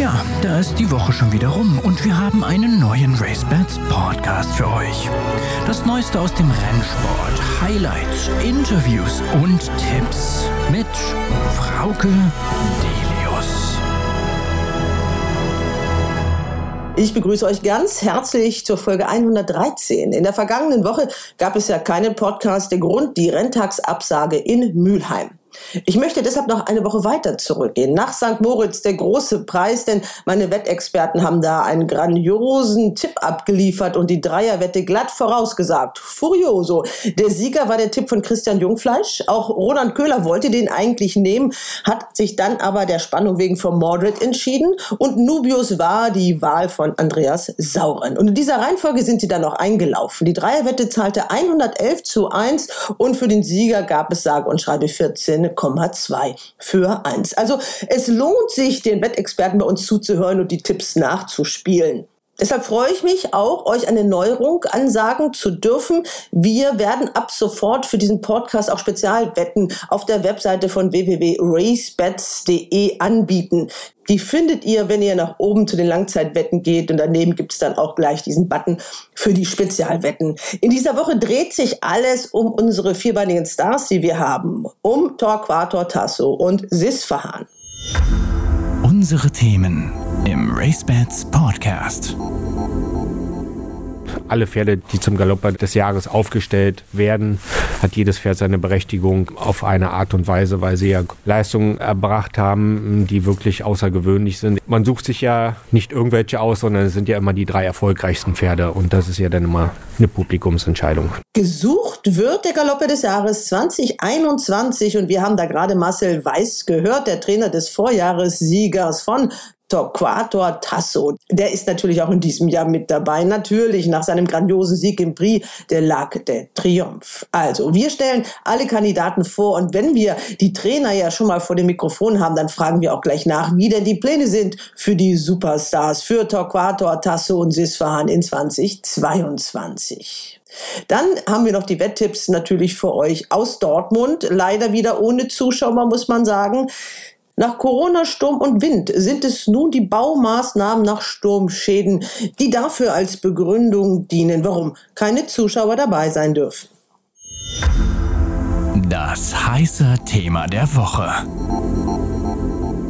Tja, da ist die Woche schon wieder rum und wir haben einen neuen RaceBets Podcast für euch. Das Neueste aus dem Rennsport, Highlights, Interviews und Tipps mit Frauke Delius. Ich begrüße euch ganz herzlich zur Folge 113. In der vergangenen Woche gab es ja keinen Podcast. Der Grund die Renntagsabsage in Mülheim. Ich möchte deshalb noch eine Woche weiter zurückgehen, nach St. Moritz, der große Preis, denn meine Wettexperten haben da einen grandiosen Tipp abgeliefert und die Dreierwette glatt vorausgesagt. Furioso. Der Sieger war der Tipp von Christian Jungfleisch. Auch Roland Köhler wollte den eigentlich nehmen, hat sich dann aber der Spannung wegen für Mordred entschieden und Nubius war die Wahl von Andreas Sauren. Und in dieser Reihenfolge sind sie dann noch eingelaufen. Die Dreierwette zahlte 111 zu 1 und für den Sieger gab es sage und schreibe 14 14,2 für 1. Also es lohnt sich, den Wettexperten bei uns zuzuhören und die Tipps nachzuspielen. Deshalb freue ich mich auch, euch eine Neuerung ansagen zu dürfen. Wir werden ab sofort für diesen Podcast auch Spezialwetten auf der Webseite von www.racebets.de anbieten. Die findet ihr, wenn ihr nach oben zu den Langzeitwetten geht und daneben gibt es dann auch gleich diesen Button für die Spezialwetten. In dieser Woche dreht sich alles um unsere vierbeinigen Stars, die wir haben. Um Torquator Tasso und Sisfahan. Unsere Themen im RaceBets Podcast. Alle Pferde, die zum Galopper des Jahres aufgestellt werden, hat jedes Pferd seine Berechtigung auf eine Art und Weise, weil sie ja Leistungen erbracht haben, die wirklich außergewöhnlich sind. Man sucht sich ja nicht irgendwelche aus, sondern es sind ja immer die drei erfolgreichsten Pferde und das ist ja dann immer eine Publikumsentscheidung. Gesucht wird der Galopper des Jahres 2021 und wir haben da gerade Marcel Weiß gehört, der Trainer des Vorjahressiegers von Torquator Tasso. Der ist natürlich auch in diesem Jahr mit dabei. Natürlich nach seinem grandiosen Sieg im Prix der Lac de Triomphe. Also, wir stellen alle Kandidaten vor und wenn wir die Trainer ja schon mal vor dem Mikrofon haben, dann fragen wir auch gleich nach, wie denn die Pläne sind für die Superstars, für Torquator Tasso und Sisfahan in 2022. Dann haben wir noch die Wetttipps natürlich für euch aus Dortmund. Leider wieder ohne Zuschauer, muss man sagen. Nach Corona, Sturm und Wind sind es nun die Baumaßnahmen nach Sturmschäden, die dafür als Begründung dienen, warum keine Zuschauer dabei sein dürfen. Das heiße Thema der Woche.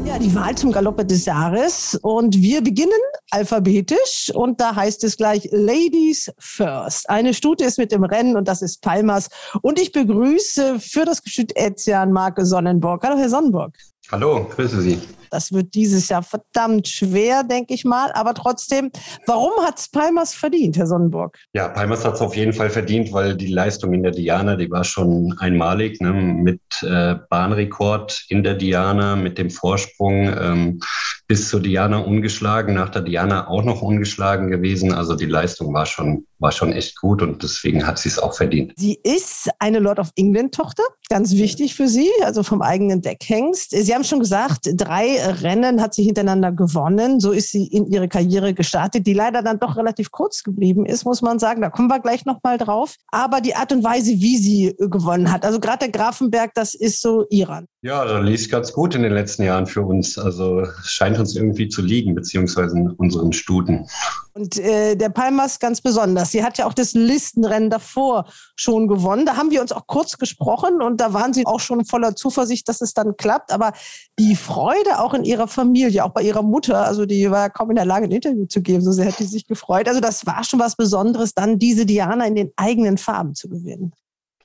Ja, die Wahl zum Galoppe des Jahres. Und wir beginnen alphabetisch. Und da heißt es gleich Ladies First. Eine Stute ist mit dem Rennen und das ist Palmas. Und ich begrüße für das Gestüt Etian Marke Sonnenburg. Hallo, Herr Sonnenburg. Hallo, grüße Sie. Das wird dieses Jahr verdammt schwer, denke ich mal. Aber trotzdem, warum hat es Palmas verdient, Herr Sonnenburg? Ja, Palmas hat es auf jeden Fall verdient, weil die Leistung in der Diana, die war schon einmalig, ne? mit äh, Bahnrekord in der Diana, mit dem Vorsprung ähm, bis zur Diana ungeschlagen, nach der Diana auch noch ungeschlagen gewesen. Also die Leistung war schon, war schon echt gut und deswegen hat sie es auch verdient. Sie ist eine Lord of England-Tochter, ganz wichtig für Sie, also vom eigenen Deckhengst. Sie haben schon gesagt, drei Rennen hat sie hintereinander gewonnen. So ist sie in ihre Karriere gestartet, die leider dann doch relativ kurz geblieben ist, muss man sagen. Da kommen wir gleich nochmal drauf. Aber die Art und Weise, wie sie gewonnen hat, also gerade der Grafenberg, das ist so Iran. Ja, da lief ganz gut in den letzten Jahren für uns. Also es scheint uns irgendwie zu liegen, beziehungsweise in unseren Stuten. Und äh, der Palmas ganz besonders. Sie hat ja auch das Listenrennen davor schon gewonnen. Da haben wir uns auch kurz gesprochen und da waren sie auch schon voller Zuversicht, dass es dann klappt. Aber die Freude auch in ihrer Familie, auch bei ihrer Mutter, also die war kaum in der Lage, ein Interview zu geben, so sehr hat die sich gefreut. Also das war schon was Besonderes, dann diese Diana in den eigenen Farben zu gewinnen.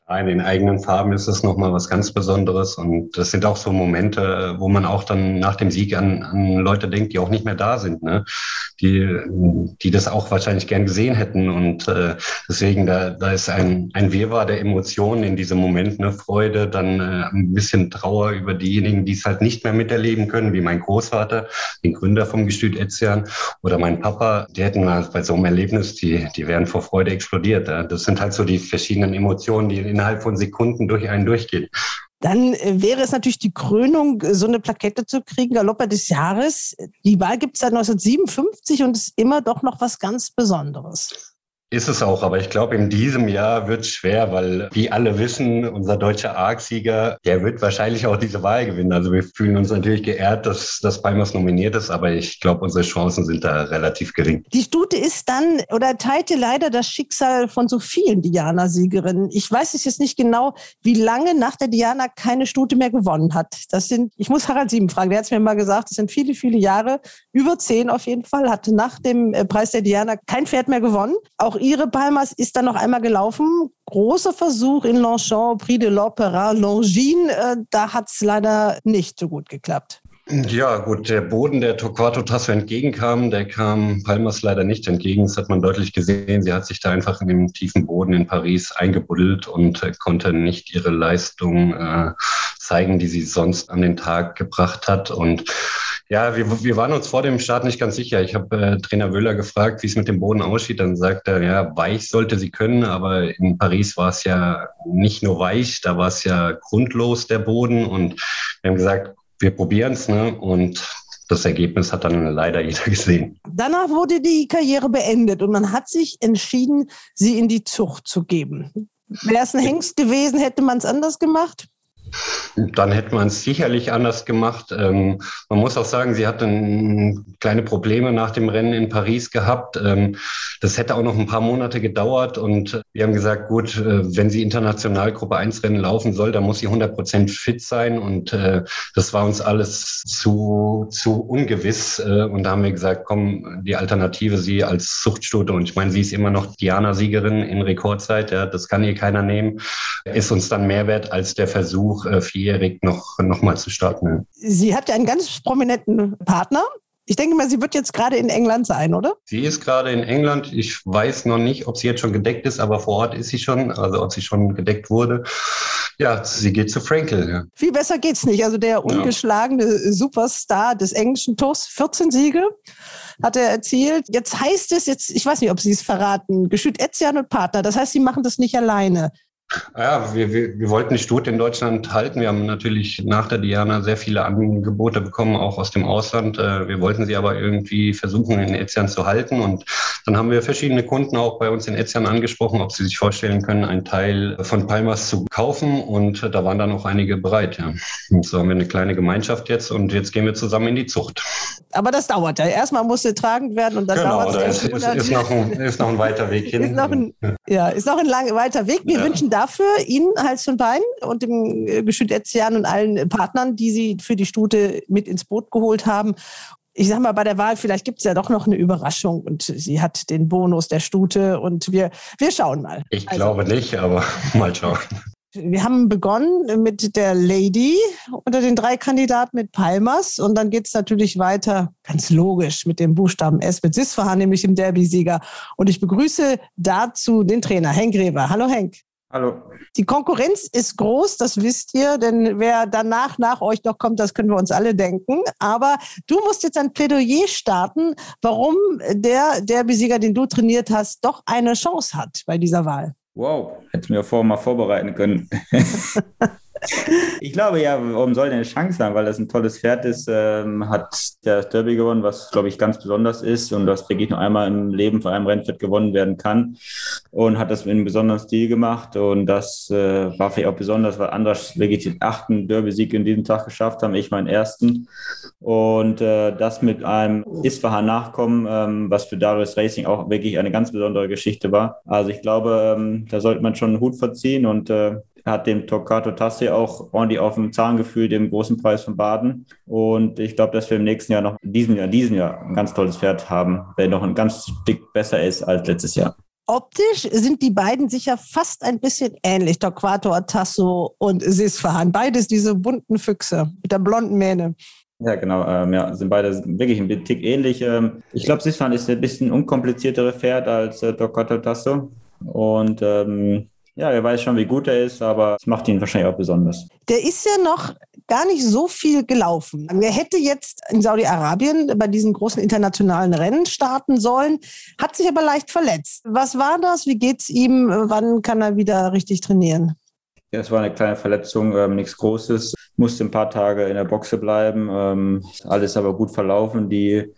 In den eigenen Farben ist es nochmal was ganz Besonderes. Und das sind auch so Momente, wo man auch dann nach dem Sieg an, an Leute denkt, die auch nicht mehr da sind, ne? die, die das auch wahrscheinlich gern gesehen hätten. Und äh, deswegen, da, da ist ein, ein Wirrwarr der Emotionen in diesem Moment, ne? Freude, dann äh, ein bisschen Trauer über diejenigen, die es halt nicht mehr miterleben können, wie mein Großvater, den Gründer vom Gestüt Etzian, oder mein Papa, die hätten halt bei so einem Erlebnis, die, die wären vor Freude explodiert. Ja? Das sind halt so die verschiedenen Emotionen, die innerhalb von Sekunden durch einen durchgehen. Dann äh, wäre es natürlich die Krönung, äh, so eine Plakette zu kriegen, Galopper des Jahres. Die Wahl gibt es seit 1957 und ist immer doch noch was ganz Besonderes. Ist es auch, aber ich glaube, in diesem Jahr wird es schwer, weil wie alle wissen, unser deutscher Arc-Sieger, der wird wahrscheinlich auch diese Wahl gewinnen. Also wir fühlen uns natürlich geehrt, dass, dass Palmas nominiert ist, aber ich glaube, unsere Chancen sind da relativ gering. Die Stute ist dann oder teilte leider das Schicksal von so vielen Diana-Siegerinnen. Ich weiß es jetzt nicht genau, wie lange nach der Diana keine Stute mehr gewonnen hat. Das sind, ich muss Harald Sieben fragen, der hat es mir mal gesagt, das sind viele, viele Jahre, über zehn auf jeden Fall, hatte nach dem äh, Preis der Diana kein Pferd mehr gewonnen. Auch ihre Palmas ist dann noch einmal gelaufen. Großer Versuch in Longchamp, Prix de l'Opéra, Longines. Äh, da hat es leider nicht so gut geklappt. Ja, gut, der Boden, der Torquato Tasso entgegenkam, der kam Palmas leider nicht entgegen. Das hat man deutlich gesehen. Sie hat sich da einfach in dem tiefen Boden in Paris eingebuddelt und äh, konnte nicht ihre Leistung äh, zeigen, die sie sonst an den Tag gebracht hat. Und ja, wir, wir waren uns vor dem Start nicht ganz sicher. Ich habe äh, Trainer Wöhler gefragt, wie es mit dem Boden aussieht. Dann sagt er, ja, weich sollte sie können, aber in Paris war es ja nicht nur weich, da war es ja grundlos der Boden. Und wir haben gesagt, wir probieren es, ne? Und das Ergebnis hat dann leider jeder gesehen. Danach wurde die Karriere beendet und man hat sich entschieden, sie in die Zucht zu geben. Wäre es ein Hengst gewesen, hätte man es anders gemacht? Dann hätte man es sicherlich anders gemacht. Ähm, man muss auch sagen, sie hatte kleine Probleme nach dem Rennen in Paris gehabt. Ähm, das hätte auch noch ein paar Monate gedauert und wir haben gesagt, gut, äh, wenn sie international Gruppe 1 Rennen laufen soll, dann muss sie 100 Prozent fit sein und äh, das war uns alles zu, zu ungewiss äh, und da haben wir gesagt, komm, die Alternative sie als Zuchtstute und ich meine, sie ist immer noch Diana-Siegerin in Rekordzeit, ja, das kann ihr keiner nehmen, ist uns dann mehr wert als der Versuch, äh, vierjährig noch, noch mal zu starten. Sie hat ja einen ganz prominenten Partner. Ich denke mal, sie wird jetzt gerade in England sein, oder? Sie ist gerade in England. Ich weiß noch nicht, ob sie jetzt schon gedeckt ist, aber vor Ort ist sie schon, also ob sie schon gedeckt wurde. Ja, sie geht zu Frankel. Ja. Viel besser geht's nicht. Also der ungeschlagene ja. Superstar des englischen Tours, 14 Siege hat er erzielt. Jetzt heißt es, jetzt, ich weiß nicht, ob Sie es verraten, Geschüt Etzian und Partner. Das heißt, Sie machen das nicht alleine. Ja, wir, wir, wir wollten die Studie in Deutschland halten. Wir haben natürlich nach der Diana sehr viele Angebote bekommen, auch aus dem Ausland. Äh, wir wollten sie aber irgendwie versuchen, in Etzian zu halten. Und dann haben wir verschiedene Kunden auch bei uns in Etzian angesprochen, ob sie sich vorstellen können, einen Teil von Palmas zu kaufen. Und da waren dann auch einige bereit. Ja. Und so haben wir eine kleine Gemeinschaft jetzt und jetzt gehen wir zusammen in die Zucht. Aber das dauert ja. Erstmal muss sie tragend werden und dann genau, dauert es. Genau, ist, ist, noch ein, ist noch ein weiter Weg hin. Ist noch ein, ja, ist noch ein lang, weiter Weg. Wir ja. wünschen dafür Ihnen Hals und Bein und dem äh, Geschüt Etzian und allen Partnern, die Sie für die Stute mit ins Boot geholt haben. Ich sag mal, bei der Wahl, vielleicht gibt es ja doch noch eine Überraschung und sie hat den Bonus der Stute und wir, wir schauen mal. Ich also, glaube nicht, aber mal schauen. Wir haben begonnen mit der Lady unter den drei Kandidaten mit Palmas und dann geht es natürlich weiter, ganz logisch, mit dem Buchstaben S mit Sisfahan, nämlich dem Derby-Sieger. Und ich begrüße dazu den Trainer Henk Reber. Hallo Henk. Hallo. Die Konkurrenz ist groß, das wisst ihr, denn wer danach nach euch noch kommt, das können wir uns alle denken. Aber du musst jetzt ein Plädoyer starten, warum der Derby-Sieger, den du trainiert hast, doch eine Chance hat bei dieser Wahl. Wow, hätte mir vorher mal vorbereiten können. Ich glaube ja, warum soll der eine Chance haben? Weil das ein tolles Pferd ist, ähm, hat der Derby gewonnen, was glaube ich ganz besonders ist. Und was wirklich nur einmal im Leben von einem Rennpferd gewonnen werden kann. Und hat das in einem besonderen Stil gemacht. Und das äh, war vielleicht auch besonders, weil andere wirklich den achten Derby-Sieg in diesem Tag geschafft haben, ich meinen ersten. Und äh, das mit einem Isfahan Nachkommen, ähm, was für Darius Racing auch wirklich eine ganz besondere Geschichte war. Also ich glaube, ähm, da sollte man schon einen Hut verziehen und äh, hat dem Toccato Tassi auch ordentlich auf dem Zahn gefühlt, dem großen Preis von Baden. Und ich glaube, dass wir im nächsten Jahr noch, diesem Jahr, diesen Jahr ein ganz tolles Pferd haben, der noch ein ganz Stück besser ist als letztes Jahr. Optisch sind die beiden sicher fast ein bisschen ähnlich, Torquato Tasso und Sisfahan. Beides diese bunten Füchse mit der blonden Mähne. Ja, genau. Ähm, ja, sind beide wirklich ein Tick ähnlich. Ähm, ich glaube, Sisfahan ist ein bisschen unkompliziertere Pferd als äh, Torquato Tasso. Und ähm, ja, er weiß schon, wie gut er ist, aber es macht ihn wahrscheinlich auch besonders. Der ist ja noch gar nicht so viel gelaufen. Er hätte jetzt in Saudi-Arabien bei diesen großen internationalen Rennen starten sollen, hat sich aber leicht verletzt. Was war das? Wie geht's ihm? Wann kann er wieder richtig trainieren? Ja, es war eine kleine Verletzung, ähm, nichts Großes. Musste ein paar Tage in der Boxe bleiben. Ähm, alles aber gut verlaufen, die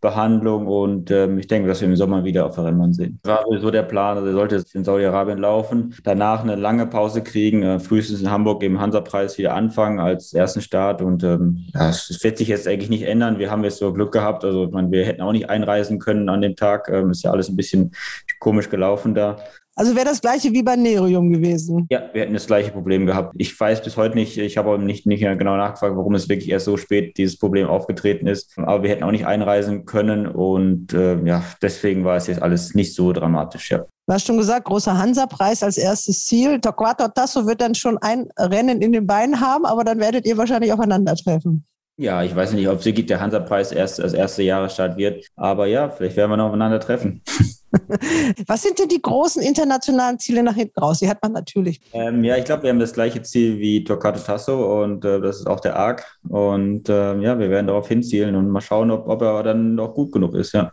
Behandlung. Und ähm, ich denke, dass wir im Sommer wieder auf der Rennbahn sehen. War sowieso der Plan. Also sollte in Saudi-Arabien laufen, danach eine lange Pause kriegen, äh, frühestens in Hamburg im Hansa-Preis wieder anfangen als ersten Start. Und ähm, das wird sich jetzt eigentlich nicht ändern. Wir haben jetzt so Glück gehabt. Also ich meine, wir hätten auch nicht einreisen können an dem Tag. Ähm, ist ja alles ein bisschen komisch gelaufen da. Also wäre das gleiche wie bei Nerium gewesen. Ja, wir hätten das gleiche Problem gehabt. Ich weiß bis heute nicht, ich habe auch nicht, nicht genau nachgefragt, warum es wirklich erst so spät dieses Problem aufgetreten ist. Aber wir hätten auch nicht einreisen können und äh, ja, deswegen war es jetzt alles nicht so dramatisch, ja. Du hast schon gesagt, großer Hansa-Preis als erstes Ziel. Torquato Tasso wird dann schon ein Rennen in den Beinen haben, aber dann werdet ihr wahrscheinlich aufeinandertreffen. Ja, ich weiß nicht, ob Sigit der Hansa-Preis erst als erster Jahresstart wird, aber ja, vielleicht werden wir noch aufeinander treffen. Was sind denn die großen internationalen Ziele nach hinten raus? Die hat man natürlich. Ähm, ja, ich glaube, wir haben das gleiche Ziel wie Torquato Tasso und äh, das ist auch der ARC. Und äh, ja, wir werden darauf hinzielen und mal schauen, ob, ob er dann noch gut genug ist. Ja.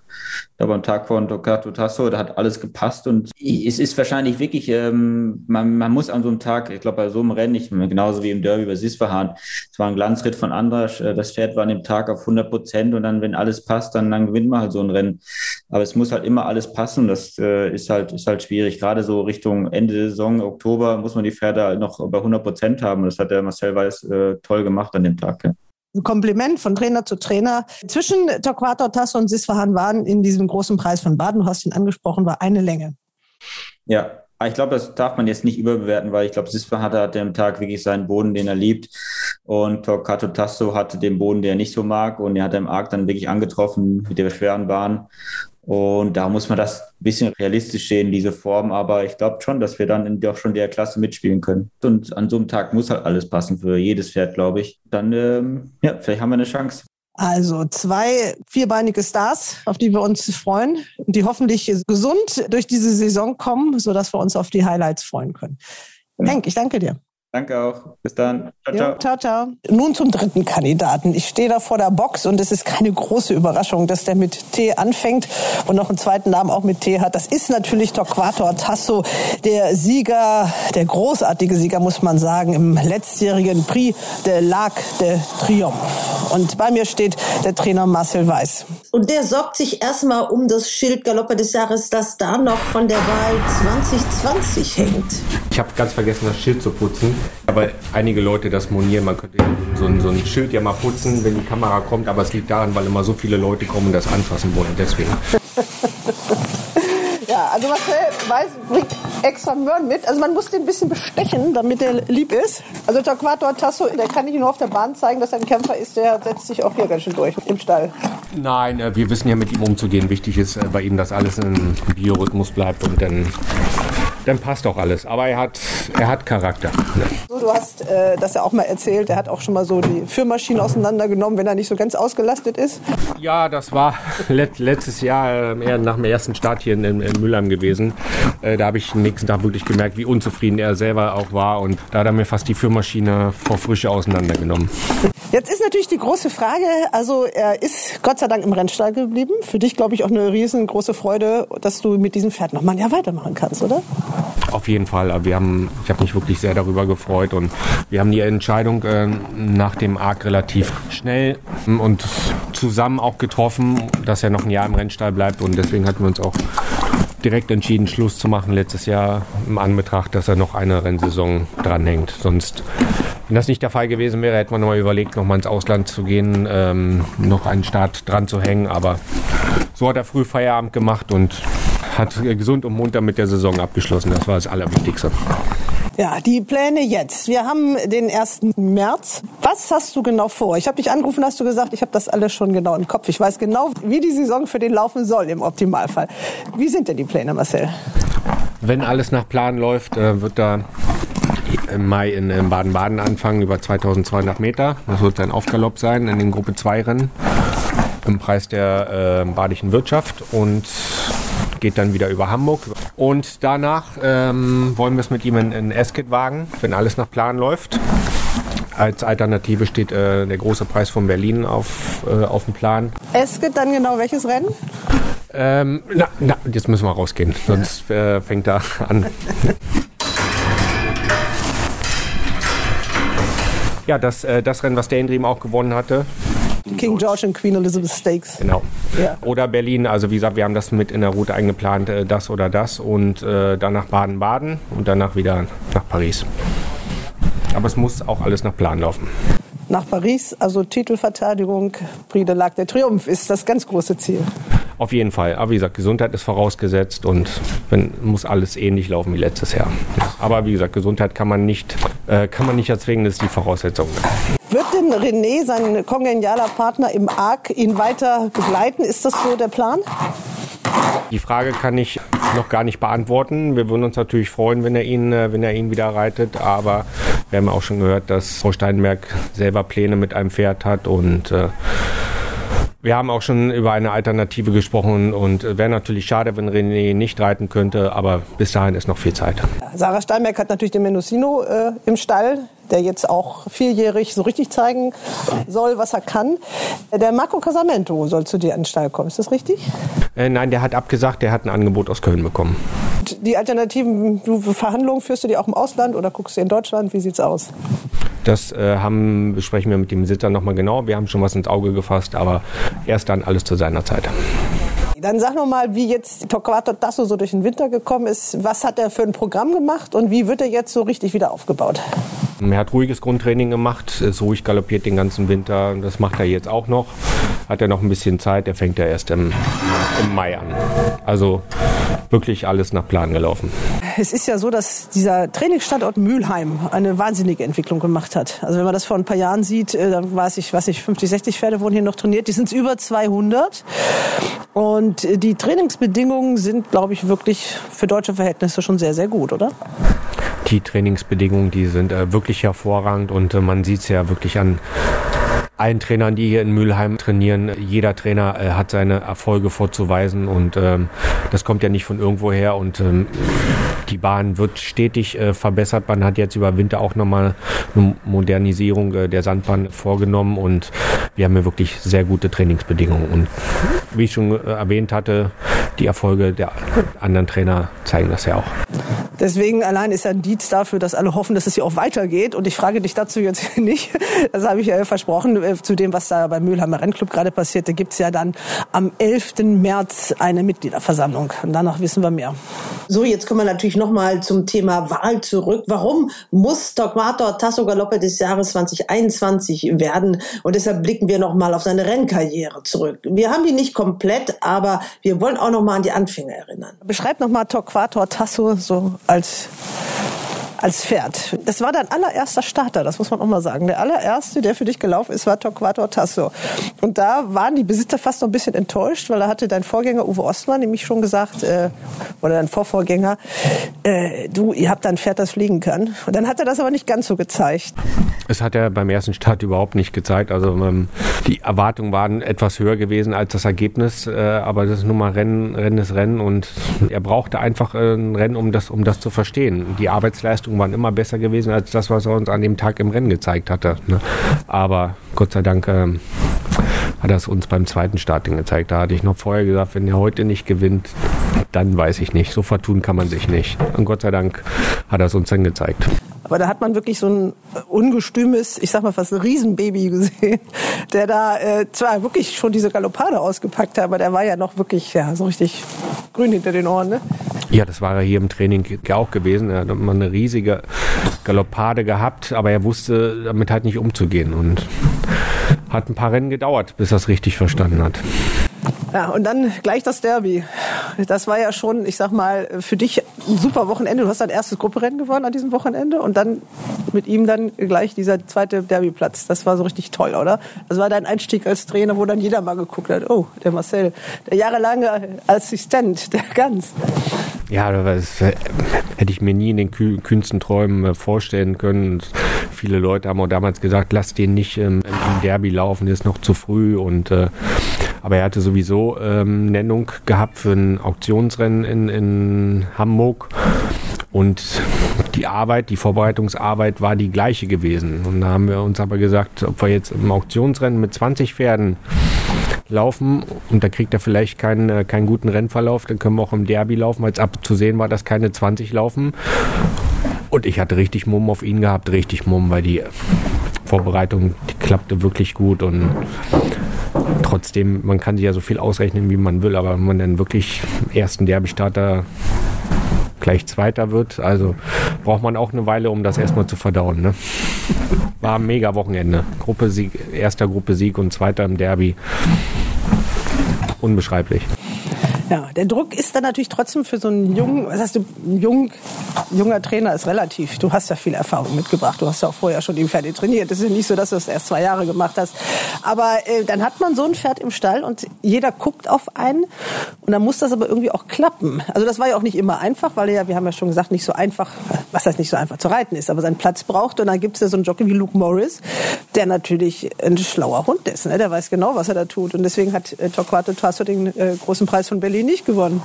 Aber am Tag von Torquato Tasso, da hat alles gepasst und es ist wahrscheinlich wirklich, ähm, man, man muss an so einem Tag, ich glaube, bei so einem Rennen, ich, genauso wie im Derby bei Sisfahan, es war ein Glanzritt von Andrasch, äh, das Pferd war an dem Tag auf 100 Prozent und dann, wenn alles passt, dann, dann gewinnt man halt so ein Rennen. Aber es muss halt immer alles passen passen. Das äh, ist, halt, ist halt schwierig. Gerade so Richtung Ende der Saison, Oktober, muss man die Pferde halt noch bei 100 Prozent haben. Das hat der Marcel Weiß äh, toll gemacht an dem Tag. Ja. Ein Kompliment von Trainer zu Trainer. Zwischen Torquato Tasso und Sisfahan waren in diesem großen Preis von Baden, du hast ihn angesprochen, war eine Länge. Ja, ich glaube, das darf man jetzt nicht überbewerten, weil ich glaube, Sisfa hatte an dem Tag wirklich seinen Boden, den er liebt. Und Torquato Tasso hatte den Boden, den er nicht so mag. Und er hat im Arc dann wirklich angetroffen mit der schweren Bahn. Und da muss man das ein bisschen realistisch sehen, diese Form. Aber ich glaube schon, dass wir dann in doch schon der Klasse mitspielen können. Und an so einem Tag muss halt alles passen für jedes Pferd, glaube ich. Dann, ähm, ja, vielleicht haben wir eine Chance. Also zwei vierbeinige Stars, auf die wir uns freuen, die hoffentlich gesund durch diese Saison kommen, sodass wir uns auf die Highlights freuen können. Henk, ich danke dir. Danke auch. Bis dann. Ciao, ciao. Ja, ciao, ciao. Nun zum dritten Kandidaten. Ich stehe da vor der Box und es ist keine große Überraschung, dass der mit T anfängt und noch einen zweiten Namen auch mit T hat. Das ist natürlich Torquato Tasso, der Sieger, der großartige Sieger, muss man sagen, im letztjährigen Prix de l'Arc de Triomphe. Und bei mir steht der Trainer Marcel Weiß. Und der sorgt sich erstmal um das Schild Galopper des Jahres, das da noch von der Wahl 2020 hängt. Ich habe ganz vergessen, das Schild zu putzen. Aber einige Leute das monieren, man könnte so ein, so ein Schild ja mal putzen, wenn die Kamera kommt, aber es liegt daran, weil immer so viele Leute kommen und das anfassen wollen, deswegen. ja, also Marcel weiß, bringt extra Möhren mit. Also man muss den ein bisschen bestechen, damit er lieb ist. Also Torquato Tasso, der kann nicht nur auf der Bahn zeigen, dass er ein Kämpfer ist, der setzt sich auch hier ganz schön durch im Stall. Nein, äh, wir wissen ja mit ihm umzugehen. Wichtig ist äh, bei ihm, dass alles im Biorhythmus bleibt und dann dann passt auch alles. Aber er hat, er hat Charakter. So, du hast äh, das ja auch mal erzählt, er hat auch schon mal so die Führmaschine auseinandergenommen, wenn er nicht so ganz ausgelastet ist. Ja, das war let letztes Jahr äh, nach dem ersten Start hier in, in, Mülheim gewesen. Äh, da habe ich am nächsten Tag wirklich gemerkt, wie unzufrieden er selber auch war. Und da hat er mir fast die Führmaschine vor Frische auseinandergenommen. Jetzt ist natürlich die große Frage, also er ist Gott sei Dank im Rennstall geblieben. Für dich, glaube ich, auch eine riesengroße Freude, dass du mit diesem Pferd noch mal ein Jahr weitermachen kannst, oder? Auf jeden Fall. Wir haben, ich habe mich wirklich sehr darüber gefreut und wir haben die Entscheidung äh, nach dem Arc relativ schnell und zusammen auch getroffen, dass er noch ein Jahr im Rennstall bleibt und deswegen hatten wir uns auch direkt entschieden, Schluss zu machen letztes Jahr im Anbetracht, dass er noch eine Rennsaison dranhängt. Sonst, wenn das nicht der Fall gewesen wäre, hätte man nochmal überlegt, nochmal ins Ausland zu gehen, ähm, noch einen Start dran zu hängen. Aber so hat er früh Feierabend gemacht und hat gesund und munter mit der Saison abgeschlossen. Das war das Allerwichtigste. Ja, die Pläne jetzt. Wir haben den 1. März. Was hast du genau vor? Ich habe dich angerufen, hast du gesagt, ich habe das alles schon genau im Kopf. Ich weiß genau, wie die Saison für den laufen soll im Optimalfall. Wie sind denn die Pläne, Marcel? Wenn alles nach Plan läuft, äh, wird da im Mai in Baden-Baden anfangen über 2200 Meter. Das wird ein Aufgalopp sein in den Gruppe 2 Rennen im Preis der äh, badischen Wirtschaft und geht dann wieder über Hamburg. Und danach ähm, wollen wir es mit ihm in, in Esket wagen, wenn alles nach Plan läuft. Als Alternative steht äh, der große Preis von Berlin auf, äh, auf dem Plan. Esket dann genau welches Rennen? Ähm, na, na, jetzt müssen wir rausgehen, sonst äh, fängt er an. Ja, das, äh, das Rennen, was Daydream auch gewonnen hatte. King George und Queen Elizabeth Stakes. Genau. Ja. Oder Berlin, also wie gesagt, wir haben das mit in der Route eingeplant, äh, das oder das. Und äh, dann nach Baden-Baden und danach wieder nach Paris. Aber es muss auch alles nach Plan laufen. Nach Paris, also Titelverteidigung, Prix de l'Arc der Triumph ist das ganz große Ziel. Auf jeden Fall. Aber wie gesagt, Gesundheit ist vorausgesetzt und wenn, muss alles ähnlich laufen wie letztes Jahr. Aber wie gesagt, Gesundheit kann man nicht, äh, kann man nicht erzwingen, das ist die Voraussetzung. Wird denn René, sein kongenialer Partner im Arc, ihn weiter begleiten? Ist das so der Plan? Die Frage kann ich noch gar nicht beantworten. Wir würden uns natürlich freuen, wenn er ihn, äh, wenn er ihn wieder reitet. Aber wir haben auch schon gehört, dass Frau Steinberg selber Pläne mit einem Pferd hat und äh, wir haben auch schon über eine Alternative gesprochen und wäre natürlich schade, wenn René nicht reiten könnte, aber bis dahin ist noch viel Zeit. Sarah Steinberg hat natürlich den Mendocino äh, im Stall, der jetzt auch vierjährig so richtig zeigen soll, was er kann. Der Marco Casamento soll zu dir in den Stall kommen, ist das richtig? Äh, nein, der hat abgesagt, der hat ein Angebot aus Köln bekommen. Die Alternativen, du Verhandlungen führst du die auch im Ausland oder guckst du in Deutschland? Wie sieht's aus? Das äh, haben, besprechen wir mit dem Besitzer nochmal genau. Wir haben schon was ins Auge gefasst, aber erst dann alles zu seiner Zeit. Dann sag noch mal, wie jetzt Torquato Tasso so durch den Winter gekommen ist. Was hat er für ein Programm gemacht und wie wird er jetzt so richtig wieder aufgebaut? Er hat ruhiges Grundtraining gemacht, ist ruhig galoppiert den ganzen Winter. Das macht er jetzt auch noch. Hat er noch ein bisschen Zeit, er fängt ja erst im, im Mai an. Also wirklich alles nach Plan gelaufen. Es ist ja so, dass dieser Trainingsstandort Mülheim eine wahnsinnige Entwicklung gemacht hat. Also wenn man das vor ein paar Jahren sieht, äh, da weiß ich, weiß ich, 50, 60 Pferde wurden hier noch trainiert. Die sind über 200. Und äh, die Trainingsbedingungen sind, glaube ich, wirklich für deutsche Verhältnisse schon sehr, sehr gut, oder? Die Trainingsbedingungen, die sind äh, wirklich hervorragend und äh, man sieht es ja wirklich an allen Trainern, die hier in Mülheim trainieren. Jeder Trainer äh, hat seine Erfolge vorzuweisen und ähm, das kommt ja nicht von irgendwo her und ähm, die Bahn wird stetig äh, verbessert. Man hat jetzt über Winter auch nochmal eine Modernisierung äh, der Sandbahn vorgenommen und wir haben hier wirklich sehr gute Trainingsbedingungen. Und wie ich schon äh, erwähnt hatte, die Erfolge der anderen Trainer zeigen das ja auch. Deswegen allein ist ja ein Dienst dafür, dass alle hoffen, dass es hier auch weitergeht. Und ich frage dich dazu jetzt nicht. Das habe ich ja versprochen. Zu dem, was da beim Mühlheimer Rennclub gerade passiert, da gibt es ja dann am 11. März eine Mitgliederversammlung. Und danach wissen wir mehr. So, jetzt kommen wir natürlich nochmal zum Thema Wahl zurück. Warum muss Dogmator Tasso Galoppe des Jahres 2021 werden? Und deshalb blicken wir nochmal auf seine Rennkarriere zurück. Wir haben die nicht komplett, aber wir wollen auch nochmal an die Anfänge erinnern. Beschreib nochmal Torquator Tasso so als als Pferd. Das war dein allererster Starter, das muss man auch mal sagen. Der allererste, der für dich gelaufen ist, war Torquato Tasso. Und da waren die Besitzer fast noch ein bisschen enttäuscht, weil da hatte dein Vorgänger Uwe Ostmann nämlich schon gesagt, äh, oder dein Vorvorgänger, äh, du, ihr habt ein Pferd, das fliegen kann. Und dann hat er das aber nicht ganz so gezeigt. Es hat er beim ersten Start überhaupt nicht gezeigt. Also ähm, die Erwartungen waren etwas höher gewesen als das Ergebnis, äh, aber das ist nun mal Rennen, Rennen ist Rennen und er brauchte einfach äh, ein Rennen, um das, um das zu verstehen. Die Arbeitsleistung Leistungen waren immer besser gewesen als das, was er uns an dem Tag im Rennen gezeigt hatte. Ne? Aber Gott sei Dank ähm, hat er es uns beim zweiten Starting gezeigt. Da hatte ich noch vorher gesagt, wenn er heute nicht gewinnt, dann weiß ich nicht. So vertun kann man sich nicht. Und Gott sei Dank hat er es uns dann gezeigt. Aber da hat man wirklich so ein ungestümes, ich sag mal fast ein Riesenbaby gesehen, der da äh, zwar wirklich schon diese Galoppade ausgepackt hat, aber der war ja noch wirklich ja, so richtig grün hinter den Ohren. Ne? Ja, das war er hier im Training auch gewesen. Er hat mal eine riesige Galoppade gehabt, aber er wusste damit halt nicht umzugehen und hat ein paar Rennen gedauert, bis er es richtig verstanden hat. Ja, und dann gleich das Derby. Das war ja schon, ich sag mal, für dich ein super Wochenende. Du hast dein erstes Grupperennen gewonnen an diesem Wochenende und dann mit ihm dann gleich dieser zweite Derbyplatz. Das war so richtig toll, oder? Das war dein Einstieg als Trainer, wo dann jeder mal geguckt hat, oh, der Marcel, der jahrelange Assistent, der Ganz. Ja, das hätte ich mir nie in den kühnsten Träumen äh, vorstellen können. Und viele Leute haben auch damals gesagt, lass den nicht ähm, im Derby laufen, der ist noch zu früh und äh, aber er hatte sowieso ähm, Nennung gehabt für ein Auktionsrennen in, in Hamburg. Und die Arbeit, die Vorbereitungsarbeit war die gleiche gewesen. Und da haben wir uns aber gesagt, ob wir jetzt im Auktionsrennen mit 20 Pferden laufen und da kriegt er vielleicht keinen, äh, keinen guten Rennverlauf, dann können wir auch im Derby laufen, weil es abzusehen war, dass keine 20 laufen. Und ich hatte richtig Mumm auf ihn gehabt, richtig Mumm, weil die Vorbereitung, die klappte wirklich gut und trotzdem, man kann sich ja so viel ausrechnen, wie man will, aber wenn man dann wirklich ersten Derby-Starter gleich Zweiter wird, also braucht man auch eine Weile, um das erstmal zu verdauen. Ne? War ein mega Wochenende. Gruppe Sieg, erster Gruppe Sieg und zweiter im Derby. Unbeschreiblich. Ja, der Druck ist dann natürlich trotzdem für so einen jungen, was heißt du, jung, junger Trainer ist relativ. Du hast ja viel Erfahrung mitgebracht. Du hast ja auch vorher schon im Pferd trainiert. Es ist ja nicht so, dass du das erst zwei Jahre gemacht hast. Aber äh, dann hat man so ein Pferd im Stall und jeder guckt auf einen und dann muss das aber irgendwie auch klappen. Also das war ja auch nicht immer einfach, weil ja, wir haben ja schon gesagt, nicht so einfach, was heißt nicht so einfach zu reiten ist, aber seinen Platz braucht. Und dann gibt es ja so einen Jockey wie Luke Morris, der natürlich ein schlauer Hund ist. Ne? Der weiß genau, was er da tut. Und deswegen hat äh, Torquato Tasso den äh, großen Preis von Berlin Berlin nicht gewonnen.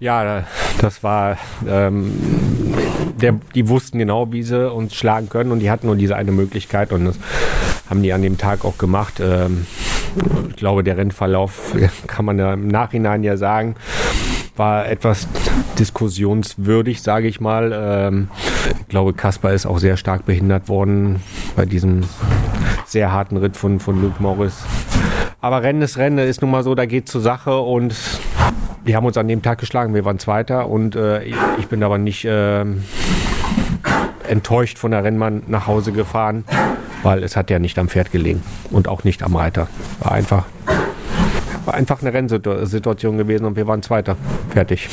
Ja, das war, ähm, der, die wussten genau, wie sie uns schlagen können und die hatten nur diese eine Möglichkeit und das haben die an dem Tag auch gemacht. Ähm, ich glaube, der Rennverlauf kann man ja im Nachhinein ja sagen, war etwas diskussionswürdig, sage ich mal. Ähm, ich glaube, Kaspar ist auch sehr stark behindert worden bei diesem sehr harten Ritt von, von Luke Morris. Aber Rennen ist Rennen, ist nun mal so, da geht zur Sache und die haben uns an dem Tag geschlagen. Wir waren Zweiter und äh, ich bin aber nicht äh, enttäuscht von der Rennmann nach Hause gefahren, weil es hat ja nicht am Pferd gelegen und auch nicht am Reiter. War einfach, war einfach eine Rennsituation gewesen und wir waren Zweiter. Fertig.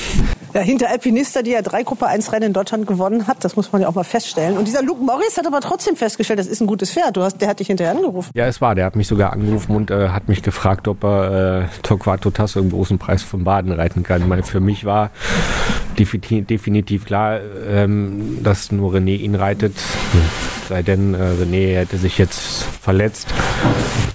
Ja, hinter Alpinista, die ja drei Gruppe 1 Rennen in Deutschland gewonnen hat, das muss man ja auch mal feststellen. Und dieser Luke Morris hat aber trotzdem festgestellt, das ist ein gutes Pferd. Du hast, der hat dich hinterher angerufen. Ja, es war. Der hat mich sogar angerufen und äh, hat mich gefragt, ob er äh, Torquato Tasso im großen Preis von Baden reiten kann. Weil für mich war definitiv, klar, ähm, dass nur René ihn reitet. Sei denn, äh, René hätte sich jetzt verletzt.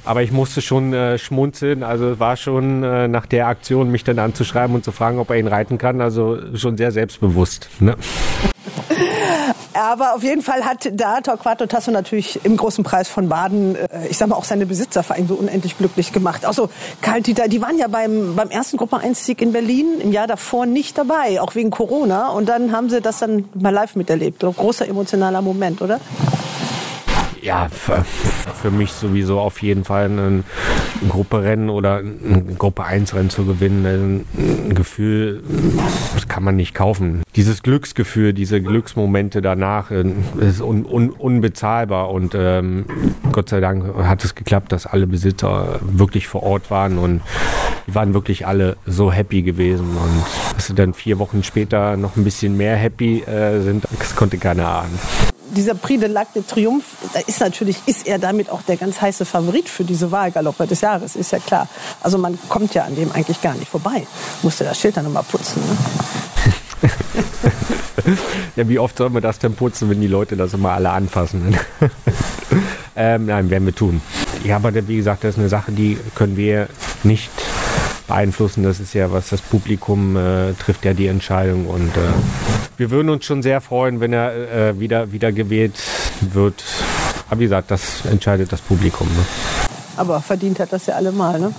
Aber ich musste schon äh, schmunzeln. Also war schon äh, nach der Aktion, mich dann anzuschreiben und zu fragen, ob er ihn reiten kann. Also schon sehr selbstbewusst. Ne? Aber auf jeden Fall hat da Torquato Tasso natürlich im großen Preis von Baden, äh, ich sag mal, auch seine Besitzer vor allem so unendlich glücklich gemacht. Also Karl Dieter, die waren ja beim, beim ersten Gruppe 1 Sieg in Berlin im Jahr davor nicht dabei, auch wegen Corona. Und dann haben sie das dann mal live miterlebt. Großer emotionaler Moment, oder? Ja, für mich sowieso auf jeden Fall ein, ein Grupperennen oder ein Gruppe 1 Rennen zu gewinnen. Ein, Gefühl, das kann man nicht kaufen. Dieses Glücksgefühl, diese Glücksmomente danach äh, ist un, un, unbezahlbar und ähm, Gott sei Dank hat es geklappt, dass alle Besitzer wirklich vor Ort waren und die waren wirklich alle so happy gewesen und dass sie dann vier Wochen später noch ein bisschen mehr happy äh, sind, das konnte keiner ahnen dieser Prix de l'Arc de Triomphe, da ist natürlich, ist er damit auch der ganz heiße Favorit für diese Wahlgaloppe des Jahres, ist ja klar. Also man kommt ja an dem eigentlich gar nicht vorbei. Musste das Schild dann nochmal putzen. Ne? ja, wie oft soll man das denn putzen, wenn die Leute das immer alle anfassen? ähm, nein, werden wir tun. Ja, aber wie gesagt, das ist eine Sache, die können wir nicht beeinflussen. Das ist ja, was das Publikum äh, trifft ja die Entscheidung. Und äh, wir würden uns schon sehr freuen, wenn er äh, wieder, wieder gewählt wird. Aber wie gesagt, das entscheidet das Publikum. Ne? Aber verdient hat das ja allemal, ne?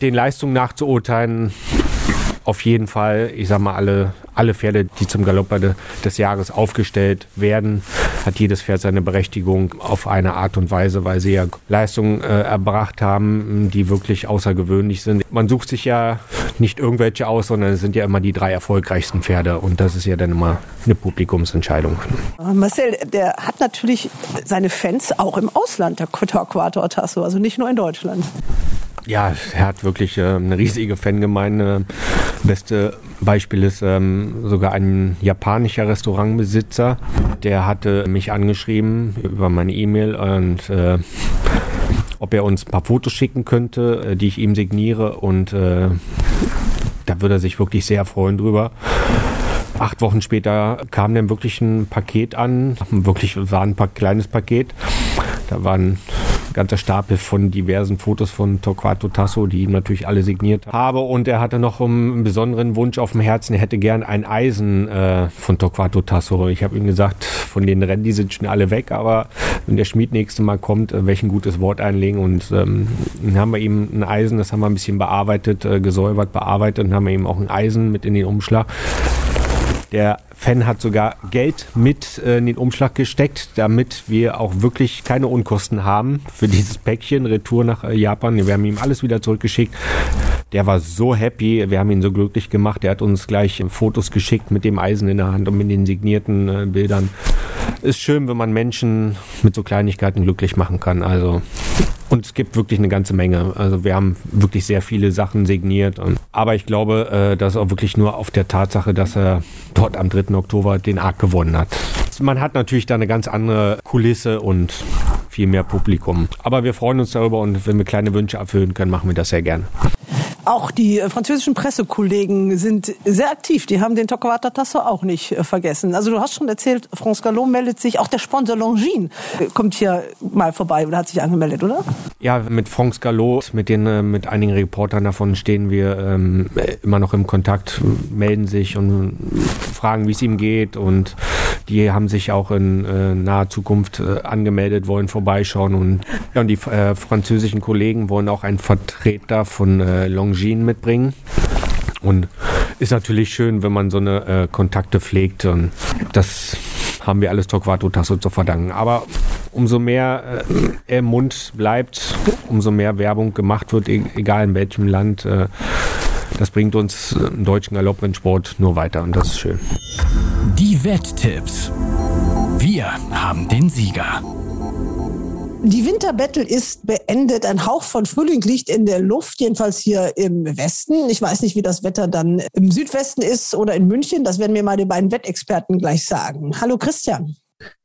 Den Leistungen nachzuurteilen, auf jeden Fall, ich sag mal, alle, alle Pferde, die zum Galopper des Jahres aufgestellt werden, hat jedes Pferd seine Berechtigung auf eine Art und Weise, weil sie ja Leistungen äh, erbracht haben, die wirklich außergewöhnlich sind. Man sucht sich ja nicht irgendwelche aus, sondern es sind ja immer die drei erfolgreichsten Pferde und das ist ja dann immer eine Publikumsentscheidung. Marcel, der hat natürlich seine Fans auch im Ausland, der Torquato Tasso, also nicht nur in Deutschland. Ja, er hat wirklich äh, eine riesige Fangemeinde. Beste Beispiel ist ähm, sogar ein japanischer Restaurantbesitzer, der hatte mich angeschrieben über meine E-Mail und äh, ob er uns ein paar Fotos schicken könnte, äh, die ich ihm signiere und äh, da würde er sich wirklich sehr freuen drüber. Acht Wochen später kam dann wirklich ein Paket an, wirklich war ein kleines Paket. Da waren ganzer Stapel von diversen Fotos von Torquato Tasso, die ihm natürlich alle signiert habe. Und er hatte noch einen besonderen Wunsch auf dem Herzen. Er hätte gern ein Eisen äh, von Torquato Tasso. Ich habe ihm gesagt, von den Rennen, die sind schon alle weg, aber wenn der Schmied nächste Mal kommt, äh, welch ein gutes Wort einlegen. Und ähm, dann haben wir ihm ein Eisen, das haben wir ein bisschen bearbeitet, äh, gesäubert, bearbeitet und haben wir ihm auch ein Eisen mit in den Umschlag. Der Fan hat sogar Geld mit äh, in den Umschlag gesteckt, damit wir auch wirklich keine Unkosten haben für dieses Päckchen Retour nach äh, Japan. Wir haben ihm alles wieder zurückgeschickt. Der war so happy, wir haben ihn so glücklich gemacht. Er hat uns gleich Fotos geschickt mit dem Eisen in der Hand und mit den signierten äh, Bildern. Ist schön, wenn man Menschen mit so Kleinigkeiten glücklich machen kann. Also und es gibt wirklich eine ganze Menge. Also wir haben wirklich sehr viele Sachen signiert. Aber ich glaube, äh, das ist auch wirklich nur auf der Tatsache, dass er dort am 3. Oktober den Arc gewonnen hat. Man hat natürlich da eine ganz andere Kulisse und viel mehr Publikum. Aber wir freuen uns darüber und wenn wir kleine Wünsche erfüllen können, machen wir das sehr gerne. Auch die äh, französischen Pressekollegen sind sehr aktiv. Die haben den Toccavata Tasso auch nicht äh, vergessen. Also du hast schon erzählt, France Gallon meldet sich. Auch der Sponsor Longines äh, kommt hier mal vorbei oder hat sich angemeldet, oder? Ja, mit France Gallo, mit den, mit einigen Reportern davon stehen wir ähm, immer noch im Kontakt, melden sich und fragen, wie es ihm geht und die haben sich auch in äh, naher Zukunft äh, angemeldet, wollen vorbeischauen und, ja, und die äh, französischen Kollegen wollen auch einen Vertreter von äh, Longines mitbringen. Und ist natürlich schön, wenn man so eine äh, Kontakte pflegt. Und das haben wir alles Torquato Tasso zu verdanken. Aber umso mehr äh, er im Mund bleibt, umso mehr Werbung gemacht wird, e egal in welchem Land. Äh, das bringt uns im deutschen Galopprennsport nur weiter und das ist schön. Die Wetttipps. Wir haben den Sieger. Die Winterbattle ist beendet. Ein Hauch von Frühling liegt in der Luft, jedenfalls hier im Westen. Ich weiß nicht, wie das Wetter dann im Südwesten ist oder in München. Das werden mir mal die beiden Wettexperten gleich sagen. Hallo Christian.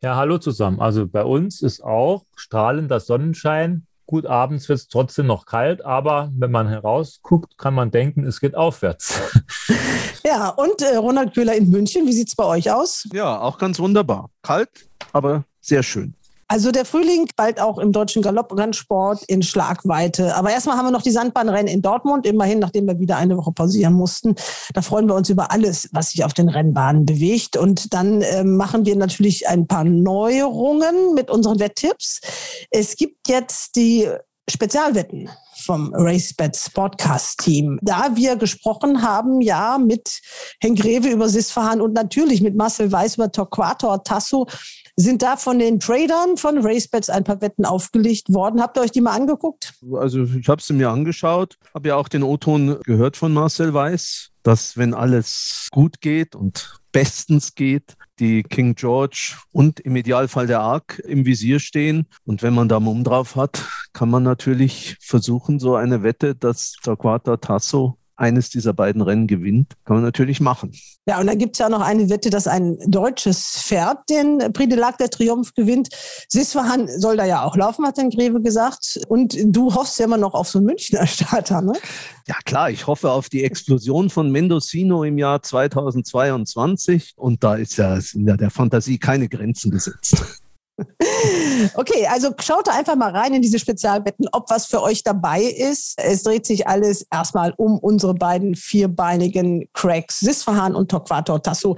Ja, hallo zusammen. Also bei uns ist auch strahlender Sonnenschein. Gut, abends wird es trotzdem noch kalt, aber wenn man herausguckt, kann man denken, es geht aufwärts. Ja, und äh, Ronald Köhler in München, wie sieht es bei euch aus? Ja, auch ganz wunderbar. Kalt, aber sehr schön. Also der Frühling bald auch im deutschen Galopprennsport in Schlagweite. Aber erstmal haben wir noch die Sandbahnrennen in Dortmund, immerhin, nachdem wir wieder eine Woche pausieren mussten. Da freuen wir uns über alles, was sich auf den Rennbahnen bewegt. Und dann äh, machen wir natürlich ein paar Neuerungen mit unseren Wetttipps. Es gibt jetzt die Spezialwetten vom RaceBets Podcast Team. Da wir gesprochen haben, ja, mit Henk Greve über Sisfahan und natürlich mit Marcel Weiß über Torquator Tasso, sind da von den Tradern von RaceBets ein paar Wetten aufgelegt worden. Habt ihr euch die mal angeguckt? Also ich habe sie mir angeschaut, habe ja auch den O-Ton gehört von Marcel Weiß, dass wenn alles gut geht und bestens geht, die King George und im Idealfall der Ark im Visier stehen. Und wenn man da Mumm drauf hat, kann man natürlich versuchen, so eine Wette, dass Torquato Tasso eines dieser beiden Rennen gewinnt, kann man natürlich machen. Ja, und dann gibt es ja noch eine Wette, dass ein deutsches Pferd den Prix de l'Arc der Triumph gewinnt. Sisfahan soll da ja auch laufen, hat dann Greve gesagt. Und du hoffst ja immer noch auf so einen Münchner Starter, ne? Ja klar, ich hoffe auf die Explosion von Mendocino im Jahr 2022. Und da ist ja in der Fantasie keine Grenzen gesetzt. Okay, also schaut da einfach mal rein in diese Spezialbetten, ob was für euch dabei ist. Es dreht sich alles erstmal um unsere beiden vierbeinigen Cracks, Sisfahan und Torquato Tasso,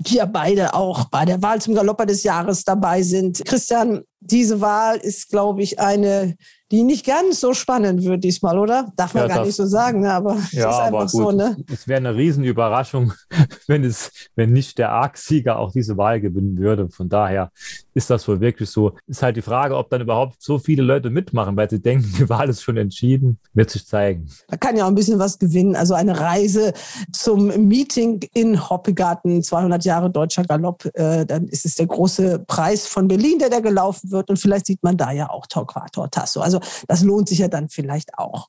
die ja beide auch bei der Wahl zum Galopper des Jahres dabei sind. Christian, diese Wahl ist, glaube ich, eine die nicht ganz so spannend wird diesmal, oder? Darf man ja, gar das, nicht so sagen, ne? aber ja, es ist einfach so. Ne? Es wäre eine Riesenüberraschung, wenn es, wenn nicht der Arc-Sieger auch diese Wahl gewinnen würde. Von daher ist das wohl wirklich so. Ist halt die Frage, ob dann überhaupt so viele Leute mitmachen, weil sie denken, die Wahl ist schon entschieden, wird sich zeigen. Da kann ja auch ein bisschen was gewinnen. Also eine Reise zum Meeting in Hoppegarten, 200 Jahre deutscher Galopp, äh, dann ist es der große Preis von Berlin, der da gelaufen wird. Und vielleicht sieht man da ja auch Torquator Tasso. Also das lohnt sich ja dann vielleicht auch.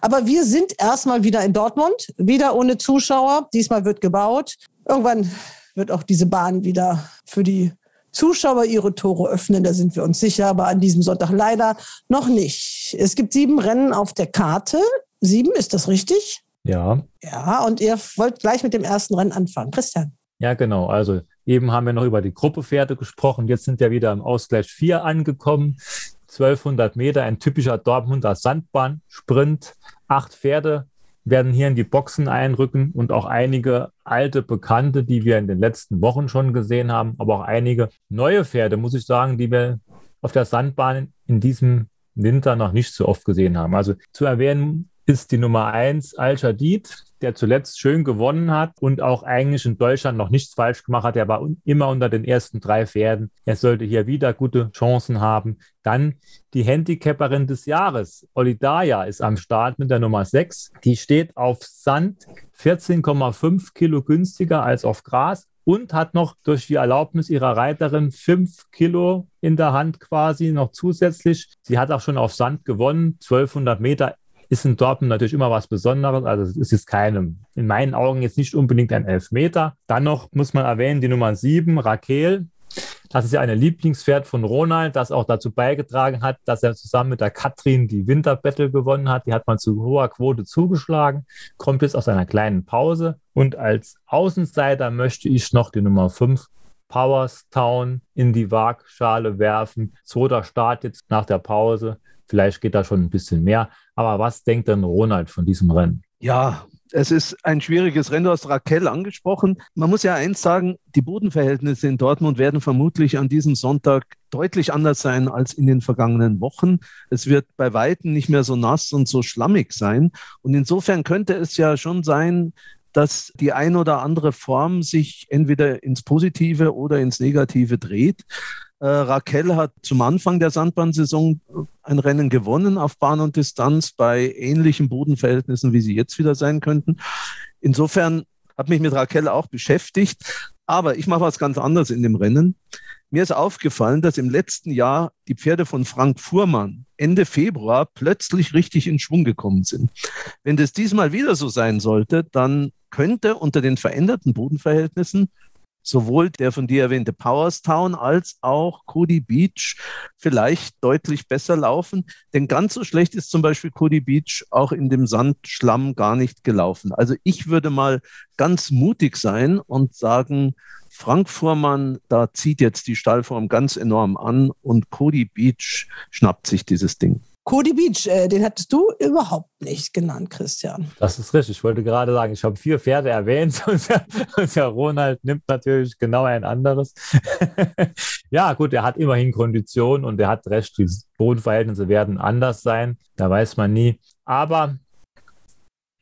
Aber wir sind erstmal wieder in Dortmund, wieder ohne Zuschauer. Diesmal wird gebaut. Irgendwann wird auch diese Bahn wieder für die Zuschauer ihre Tore öffnen, da sind wir uns sicher, aber an diesem Sonntag leider noch nicht. Es gibt sieben Rennen auf der Karte. Sieben, ist das richtig? Ja. Ja, und ihr wollt gleich mit dem ersten Rennen anfangen. Christian. Ja, genau. Also eben haben wir noch über die Gruppe Pferde gesprochen. Jetzt sind wir wieder im Ausgleich 4 angekommen. 1200 Meter, ein typischer Dortmunder Sandbahn-Sprint. Acht Pferde werden hier in die Boxen einrücken und auch einige alte Bekannte, die wir in den letzten Wochen schon gesehen haben, aber auch einige neue Pferde, muss ich sagen, die wir auf der Sandbahn in diesem Winter noch nicht so oft gesehen haben. Also zu erwähnen ist die Nummer 1 Al-Shadid, der zuletzt schön gewonnen hat und auch eigentlich in Deutschland noch nichts falsch gemacht hat. Er war immer unter den ersten drei Pferden. Er sollte hier wieder gute Chancen haben. Dann die Handicapperin des Jahres, Olidaya, ist am Start mit der Nummer 6. Die steht auf Sand 14,5 Kilo günstiger als auf Gras und hat noch durch die Erlaubnis ihrer Reiterin 5 Kilo in der Hand quasi noch zusätzlich. Sie hat auch schon auf Sand gewonnen, 1200 Meter ist in Dortmund natürlich immer was Besonderes. Also es ist jetzt keine, in meinen Augen jetzt nicht unbedingt ein Elfmeter. Dann noch muss man erwähnen, die Nummer 7, Raquel. Das ist ja ein Lieblingspferd von Ronald, das auch dazu beigetragen hat, dass er zusammen mit der Katrin die Winterbattle gewonnen hat. Die hat man zu hoher Quote zugeschlagen, kommt jetzt aus einer kleinen Pause. Und als Außenseiter möchte ich noch die Nummer 5 Powerstown in die Waagschale werfen. Zweiter Start jetzt nach der Pause. Vielleicht geht da schon ein bisschen mehr. Aber was denkt denn Ronald von diesem Rennen? Ja, es ist ein schwieriges Rennen. Du hast Raquel angesprochen. Man muss ja eins sagen, die Bodenverhältnisse in Dortmund werden vermutlich an diesem Sonntag deutlich anders sein als in den vergangenen Wochen. Es wird bei Weitem nicht mehr so nass und so schlammig sein. Und insofern könnte es ja schon sein, dass die ein oder andere Form sich entweder ins Positive oder ins Negative dreht. Äh, Raquel hat zum Anfang der Sandbahnsaison ein Rennen gewonnen auf Bahn und Distanz bei ähnlichen Bodenverhältnissen, wie sie jetzt wieder sein könnten. Insofern habe mich mit Raquel auch beschäftigt. Aber ich mache was ganz anderes in dem Rennen. Mir ist aufgefallen, dass im letzten Jahr die Pferde von Frank Fuhrmann Ende Februar plötzlich richtig in Schwung gekommen sind. Wenn das diesmal wieder so sein sollte, dann könnte unter den veränderten Bodenverhältnissen sowohl der von dir erwähnte Powerstown als auch Cody Beach vielleicht deutlich besser laufen. Denn ganz so schlecht ist zum Beispiel Cody Beach auch in dem Sandschlamm gar nicht gelaufen. Also ich würde mal ganz mutig sein und sagen, Frank Fuhrmann, da zieht jetzt die Stallform ganz enorm an und Cody Beach schnappt sich dieses Ding. Cody Beach, äh, den hattest du überhaupt nicht genannt, Christian. Das ist richtig. Ich wollte gerade sagen, ich habe vier Pferde erwähnt und der, Ronald nimmt natürlich genau ein anderes. ja, gut, er hat immerhin Kondition und er hat recht. Die Bodenverhältnisse werden anders sein. Da weiß man nie. Aber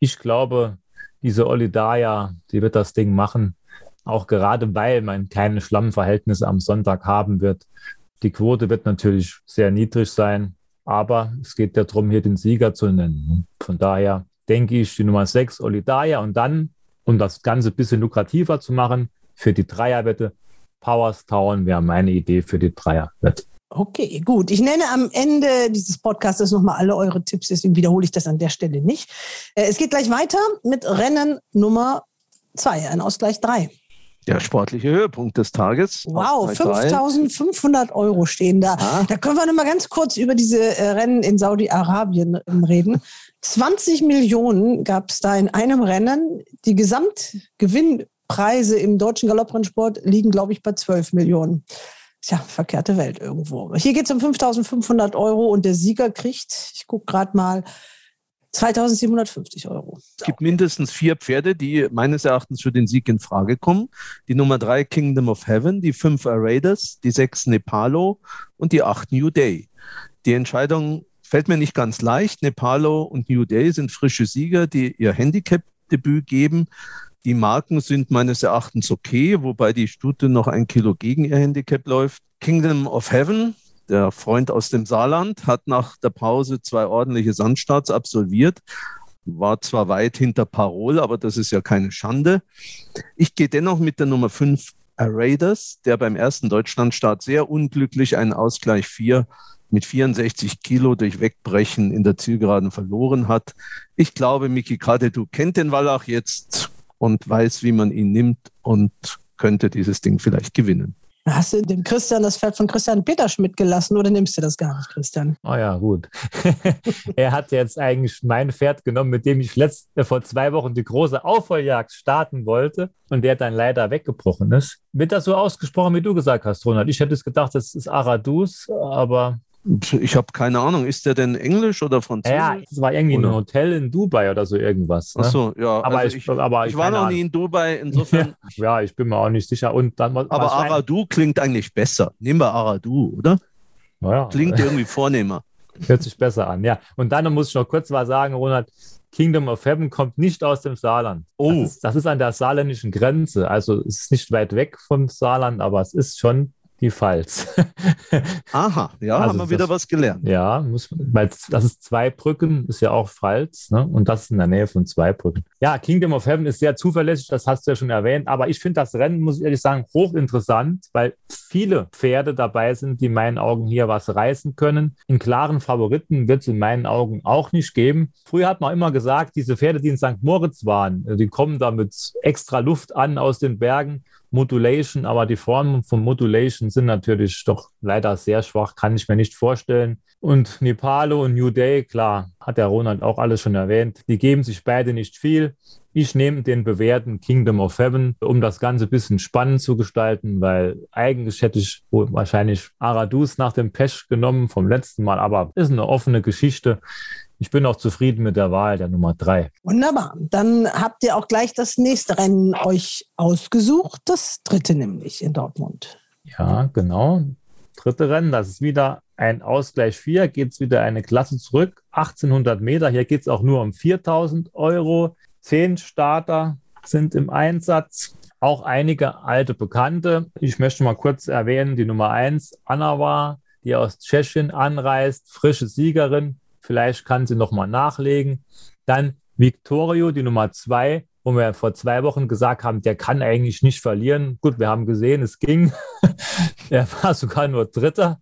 ich glaube, diese Olidaya, die wird das Ding machen. Auch gerade weil man keine Schlammverhältnisse am Sonntag haben wird. Die Quote wird natürlich sehr niedrig sein. Aber es geht ja darum, hier den Sieger zu nennen. Von daher denke ich, die Nummer 6, Olidaya. Und dann, um das Ganze ein bisschen lukrativer zu machen, für die Dreierwette, Powerstown wäre meine Idee für die Dreierwette. Okay, gut. Ich nenne am Ende dieses Podcasts nochmal alle eure Tipps, deswegen wiederhole ich das an der Stelle nicht. Äh, es geht gleich weiter mit Rennen Nummer 2, ein Ausgleich 3 der sportliche Höhepunkt des Tages. Wow, 5500 Euro stehen da. Ja. Da können wir noch mal ganz kurz über diese äh, Rennen in Saudi-Arabien ähm, reden. 20 Millionen gab es da in einem Rennen. Die Gesamtgewinnpreise im deutschen Galopprennsport liegen, glaube ich, bei 12 Millionen. Tja, verkehrte Welt irgendwo. Hier geht es um 5500 Euro und der Sieger kriegt, ich gucke gerade mal, 2750 Euro. Es gibt mindestens vier Pferde, die meines Erachtens für den Sieg in Frage kommen. Die Nummer drei Kingdom of Heaven, die fünf Raiders, die sechs Nepalo und die acht New Day. Die Entscheidung fällt mir nicht ganz leicht. Nepalo und New Day sind frische Sieger, die ihr Handicap-Debüt geben. Die Marken sind meines Erachtens okay, wobei die Stute noch ein Kilo gegen ihr Handicap läuft. Kingdom of Heaven der Freund aus dem Saarland hat nach der Pause zwei ordentliche Sandstarts absolviert. War zwar weit hinter Parol, aber das ist ja keine Schande. Ich gehe dennoch mit der Nummer 5 Raiders, der beim ersten Deutschlandstart sehr unglücklich einen Ausgleich 4 mit 64 Kilo durch Wegbrechen in der Zielgeraden verloren hat. Ich glaube, Miki du kennt den Wallach jetzt und weiß, wie man ihn nimmt und könnte dieses Ding vielleicht gewinnen. Hast du dem Christian das Pferd von Christian Peterschmidt gelassen oder nimmst du das gar nicht, Christian? Oh ja, gut. er hat jetzt eigentlich mein Pferd genommen, mit dem ich letzt, äh, vor zwei Wochen die große Aufholjagd starten wollte und der dann leider weggebrochen ist. Wird das so ausgesprochen, wie du gesagt hast, Ronald? Ich hätte es gedacht, das ist Aradus, aber ich habe keine Ahnung. Ist der denn Englisch oder Französisch? Ja, es war irgendwie oder? ein Hotel in Dubai oder so irgendwas. Ne? Ach so, ja. Aber, also ich, ich, aber ich, war noch nie in Dubai, insofern. ja, ich bin mir auch nicht sicher. Und dann, aber Aradu klingt eigentlich besser. Nehmen wir Aradu, oder? Naja. Klingt irgendwie vornehmer. Hört sich besser an, ja. Und dann muss ich noch kurz was sagen, Ronald. Kingdom of Heaven kommt nicht aus dem Saarland. Oh. Das ist, das ist an der saarländischen Grenze. Also es ist nicht weit weg vom Saarland, aber es ist schon die Pfalz. Aha, ja, also haben wir wieder was gelernt. Ja, muss, weil das ist Zweibrücken, ist ja auch Pfalz, ne? und das ist in der Nähe von Zweibrücken. Ja, Kingdom of Heaven ist sehr zuverlässig, das hast du ja schon erwähnt, aber ich finde das Rennen, muss ich ehrlich sagen, hochinteressant, weil viele Pferde dabei sind, die in meinen Augen hier was reißen können. In klaren Favoriten wird es in meinen Augen auch nicht geben. Früher hat man immer gesagt, diese Pferde, die in St. Moritz waren, die kommen da mit extra Luft an aus den Bergen Modulation, aber die Formen von Modulation sind natürlich doch leider sehr schwach, kann ich mir nicht vorstellen. Und Nepalo und New Day, klar, hat der Ronald auch alles schon erwähnt, die geben sich beide nicht viel. Ich nehme den bewährten Kingdom of Heaven, um das Ganze ein bisschen spannend zu gestalten, weil eigentlich hätte ich wahrscheinlich Aradus nach dem Pesch genommen vom letzten Mal, aber ist eine offene Geschichte ich bin auch zufrieden mit der Wahl der Nummer drei. Wunderbar. Dann habt ihr auch gleich das nächste Rennen euch ausgesucht, das dritte nämlich in Dortmund. Ja, genau. Dritte Rennen, das ist wieder ein Ausgleich 4, geht es wieder eine Klasse zurück, 1800 Meter. Hier geht es auch nur um 4000 Euro. Zehn Starter sind im Einsatz. Auch einige alte Bekannte. Ich möchte mal kurz erwähnen, die Nummer 1, Anna die aus Tschechien anreist, frische Siegerin, Vielleicht kann sie nochmal nachlegen. Dann Victorio, die Nummer zwei, wo wir vor zwei Wochen gesagt haben, der kann eigentlich nicht verlieren. Gut, wir haben gesehen, es ging. er war sogar nur Dritter.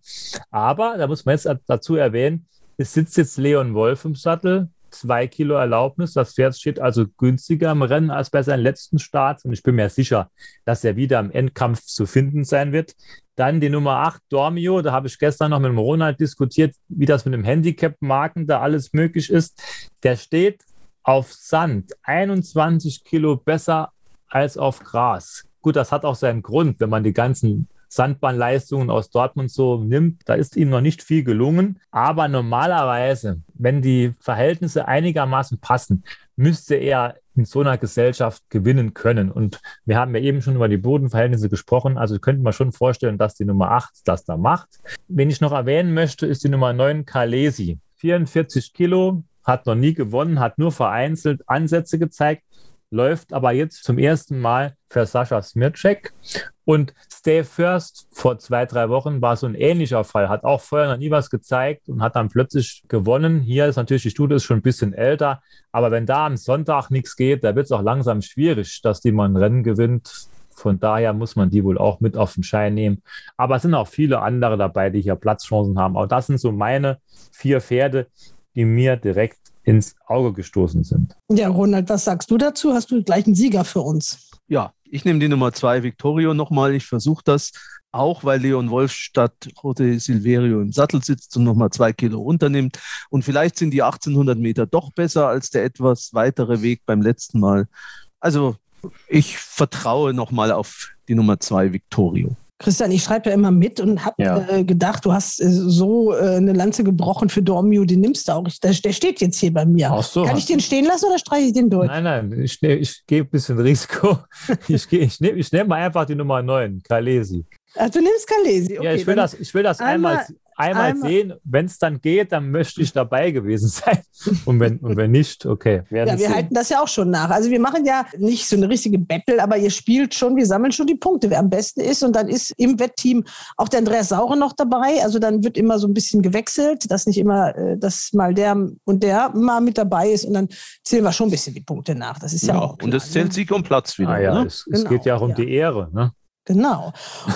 Aber da muss man jetzt dazu erwähnen, es sitzt jetzt Leon Wolf im Sattel, zwei Kilo Erlaubnis. Das Pferd steht also günstiger im Rennen als bei seinen letzten Starts. Und ich bin mir sicher, dass er wieder im Endkampf zu finden sein wird. Dann die Nummer 8, Dormio. Da habe ich gestern noch mit dem Ronald diskutiert, wie das mit dem Handicap-Marken da alles möglich ist. Der steht auf Sand 21 Kilo besser als auf Gras. Gut, das hat auch seinen Grund, wenn man die ganzen Sandbahnleistungen aus Dortmund so nimmt. Da ist ihm noch nicht viel gelungen. Aber normalerweise, wenn die Verhältnisse einigermaßen passen, müsste er in so einer Gesellschaft gewinnen können. Und wir haben ja eben schon über die Bodenverhältnisse gesprochen. Also könnte man schon vorstellen, dass die Nummer 8 das da macht. Wen ich noch erwähnen möchte, ist die Nummer 9 Kalesi. 44 Kilo, hat noch nie gewonnen, hat nur vereinzelt Ansätze gezeigt, läuft aber jetzt zum ersten Mal für Sascha Smircek. Und Stay First vor zwei, drei Wochen war so ein ähnlicher Fall, hat auch vorher noch nie was gezeigt und hat dann plötzlich gewonnen. Hier ist natürlich die Studie ist schon ein bisschen älter, aber wenn da am Sonntag nichts geht, da wird es auch langsam schwierig, dass die mal ein Rennen gewinnt. Von daher muss man die wohl auch mit auf den Schein nehmen. Aber es sind auch viele andere dabei, die hier Platzchancen haben. Auch das sind so meine vier Pferde, die mir direkt ins Auge gestoßen sind. Ja, Ronald, was sagst du dazu? Hast du gleich einen Sieger für uns? Ja, ich nehme die Nummer zwei, Victorio, nochmal. Ich versuche das, auch weil Leon Wolf statt Rote Silverio im Sattel sitzt und nochmal zwei Kilo unternimmt. Und vielleicht sind die 1800 Meter doch besser als der etwas weitere Weg beim letzten Mal. Also ich vertraue nochmal auf die Nummer zwei, Victorio. Christian, ich schreibe ja immer mit und habe ja. äh, gedacht, du hast äh, so äh, eine Lanze gebrochen für Dormio, den nimmst du auch. Ich, der, der, steht jetzt hier bei mir. Ach so. Kann ich den stehen lassen oder streiche ich den durch? Nein, nein, ich, ich gehe ein bisschen Risiko. ich, ich nehme ich nehm mal einfach die Nummer 9, Kalesi. Ach, du nimmst Kalesi. Okay, ja, ich will das, ich will das einmal, einmal einmal, einmal. sehen. Wenn es dann geht, dann möchte ich dabei gewesen sein. Und wenn, und wenn nicht, okay. Ja, wir sehen. halten das ja auch schon nach. Also wir machen ja nicht so eine richtige Battle, aber ihr spielt schon, wir sammeln schon die Punkte, wer am besten ist. Und dann ist im Wettteam auch der Andreas Saure noch dabei. Also dann wird immer so ein bisschen gewechselt, dass nicht immer, äh, dass mal der und der mal mit dabei ist. Und dann zählen wir schon ein bisschen die Punkte nach. Das ist ja, ja auch. Klar, und es zählt ne? Sieg um Platz wieder. Ah, ja, ne? es, es genau, geht ja auch um ja. die Ehre. Ne? Genau.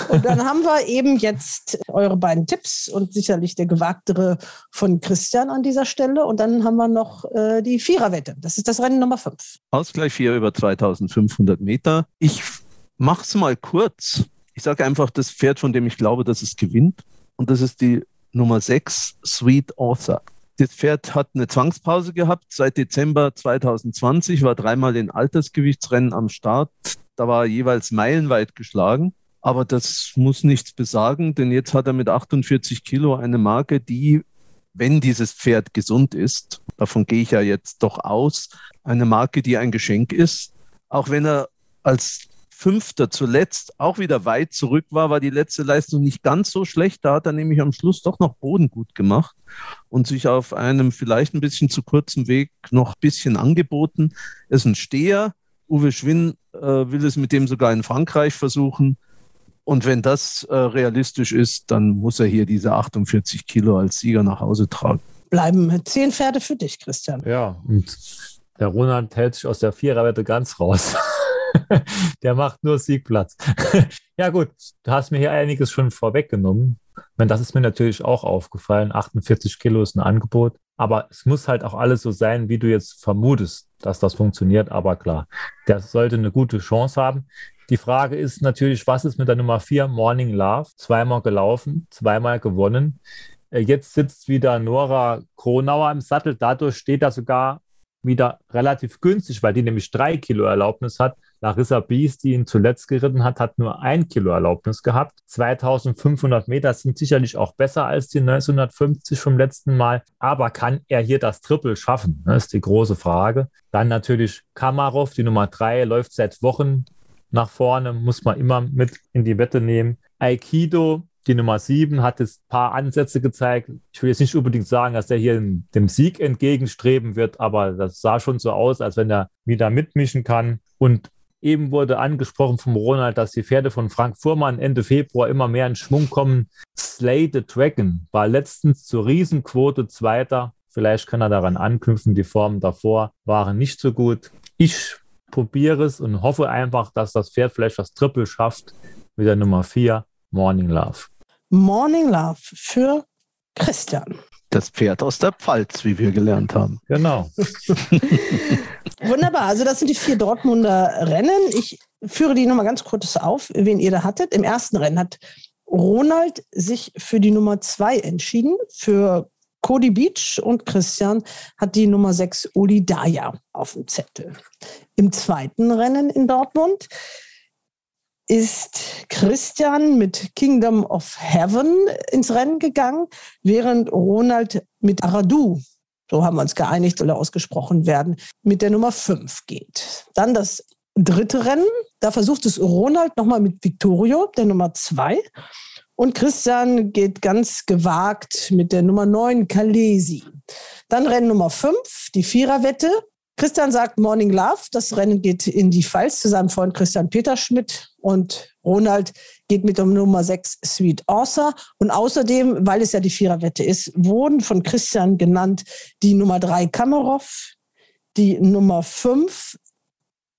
Und dann haben wir eben jetzt eure beiden Tipps und sicherlich der gewagtere von Christian an dieser Stelle. Und dann haben wir noch äh, die Viererwette. Das ist das Rennen Nummer 5. Ausgleich 4 über 2500 Meter. Ich mache es mal kurz. Ich sage einfach das Pferd, von dem ich glaube, dass es gewinnt. Und das ist die Nummer 6, Sweet Author. Das Pferd hat eine Zwangspause gehabt seit Dezember 2020, war dreimal in Altersgewichtsrennen am Start. Da war er jeweils meilenweit geschlagen. Aber das muss nichts besagen, denn jetzt hat er mit 48 Kilo eine Marke, die, wenn dieses Pferd gesund ist, davon gehe ich ja jetzt doch aus, eine Marke, die ein Geschenk ist. Auch wenn er als Fünfter zuletzt auch wieder weit zurück war, war die letzte Leistung nicht ganz so schlecht. Da hat er nämlich am Schluss doch noch Boden gut gemacht und sich auf einem vielleicht ein bisschen zu kurzen Weg noch ein bisschen angeboten. Er ist ein Steher. Uwe Schwinn äh, will es mit dem sogar in Frankreich versuchen. Und wenn das äh, realistisch ist, dann muss er hier diese 48 Kilo als Sieger nach Hause tragen. Bleiben zehn Pferde für dich, Christian. Ja, und der Ronald hält sich aus der Viererwette ganz raus. der macht nur Siegplatz. ja, gut, du hast mir hier einiges schon vorweggenommen. meine, das ist mir natürlich auch aufgefallen. 48 Kilo ist ein Angebot. Aber es muss halt auch alles so sein, wie du jetzt vermutest, dass das funktioniert. Aber klar, der sollte eine gute Chance haben. Die Frage ist natürlich, was ist mit der Nummer 4 Morning Love? Zweimal gelaufen, zweimal gewonnen. Äh, jetzt sitzt wieder Nora Kronauer im Sattel. Dadurch steht er sogar wieder relativ günstig, weil die nämlich drei Kilo Erlaubnis hat. Larissa Bies, die ihn zuletzt geritten hat, hat nur ein Kilo Erlaubnis gehabt. 2500 Meter sind sicherlich auch besser als die 1950 vom letzten Mal. Aber kann er hier das Triple schaffen? Das ist die große Frage. Dann natürlich Kamarov, die Nummer drei, läuft seit Wochen nach vorne, muss man immer mit in die Wette nehmen. Aikido, die Nummer 7 hat jetzt ein paar Ansätze gezeigt. Ich will jetzt nicht unbedingt sagen, dass er hier dem Sieg entgegenstreben wird, aber das sah schon so aus, als wenn er wieder mitmischen kann. Und eben wurde angesprochen vom Ronald, dass die Pferde von Frank Fuhrmann Ende Februar immer mehr in Schwung kommen. Slay the Dragon war letztens zur Riesenquote Zweiter. Vielleicht kann er daran anknüpfen. Die Formen davor waren nicht so gut. Ich probiere es und hoffe einfach, dass das Pferd vielleicht das Triple schafft mit der Nummer 4, Morning Love. Morning Love für Christian. Das Pferd aus der Pfalz, wie wir gelernt haben. Genau. Wunderbar. Also das sind die vier Dortmunder Rennen. Ich führe die nochmal ganz kurz auf, wen ihr da hattet. Im ersten Rennen hat Ronald sich für die Nummer zwei entschieden, für Cody Beach und Christian hat die Nummer 6 Uli Daya auf dem Zettel. Im zweiten Rennen in Dortmund ist Christian mit Kingdom of Heaven ins Rennen gegangen, während Ronald mit Aradu, so haben wir uns geeinigt, soll er ausgesprochen werden, mit der Nummer 5 geht. Dann das dritte Rennen, da versucht es Ronald nochmal mit Victorio, der Nummer 2. Und Christian geht ganz gewagt mit der Nummer 9 Kalesi. Dann Rennen Nummer 5, die Viererwette. Christian sagt Morning Love. Das Rennen geht in die Pfalz zu seinem Freund Christian Peterschmidt und Ronald geht mit der Nummer 6 Sweet Author. Und außerdem, weil es ja die Viererwette ist, wurden von Christian genannt die Nummer 3 Kamarov, die Nummer 5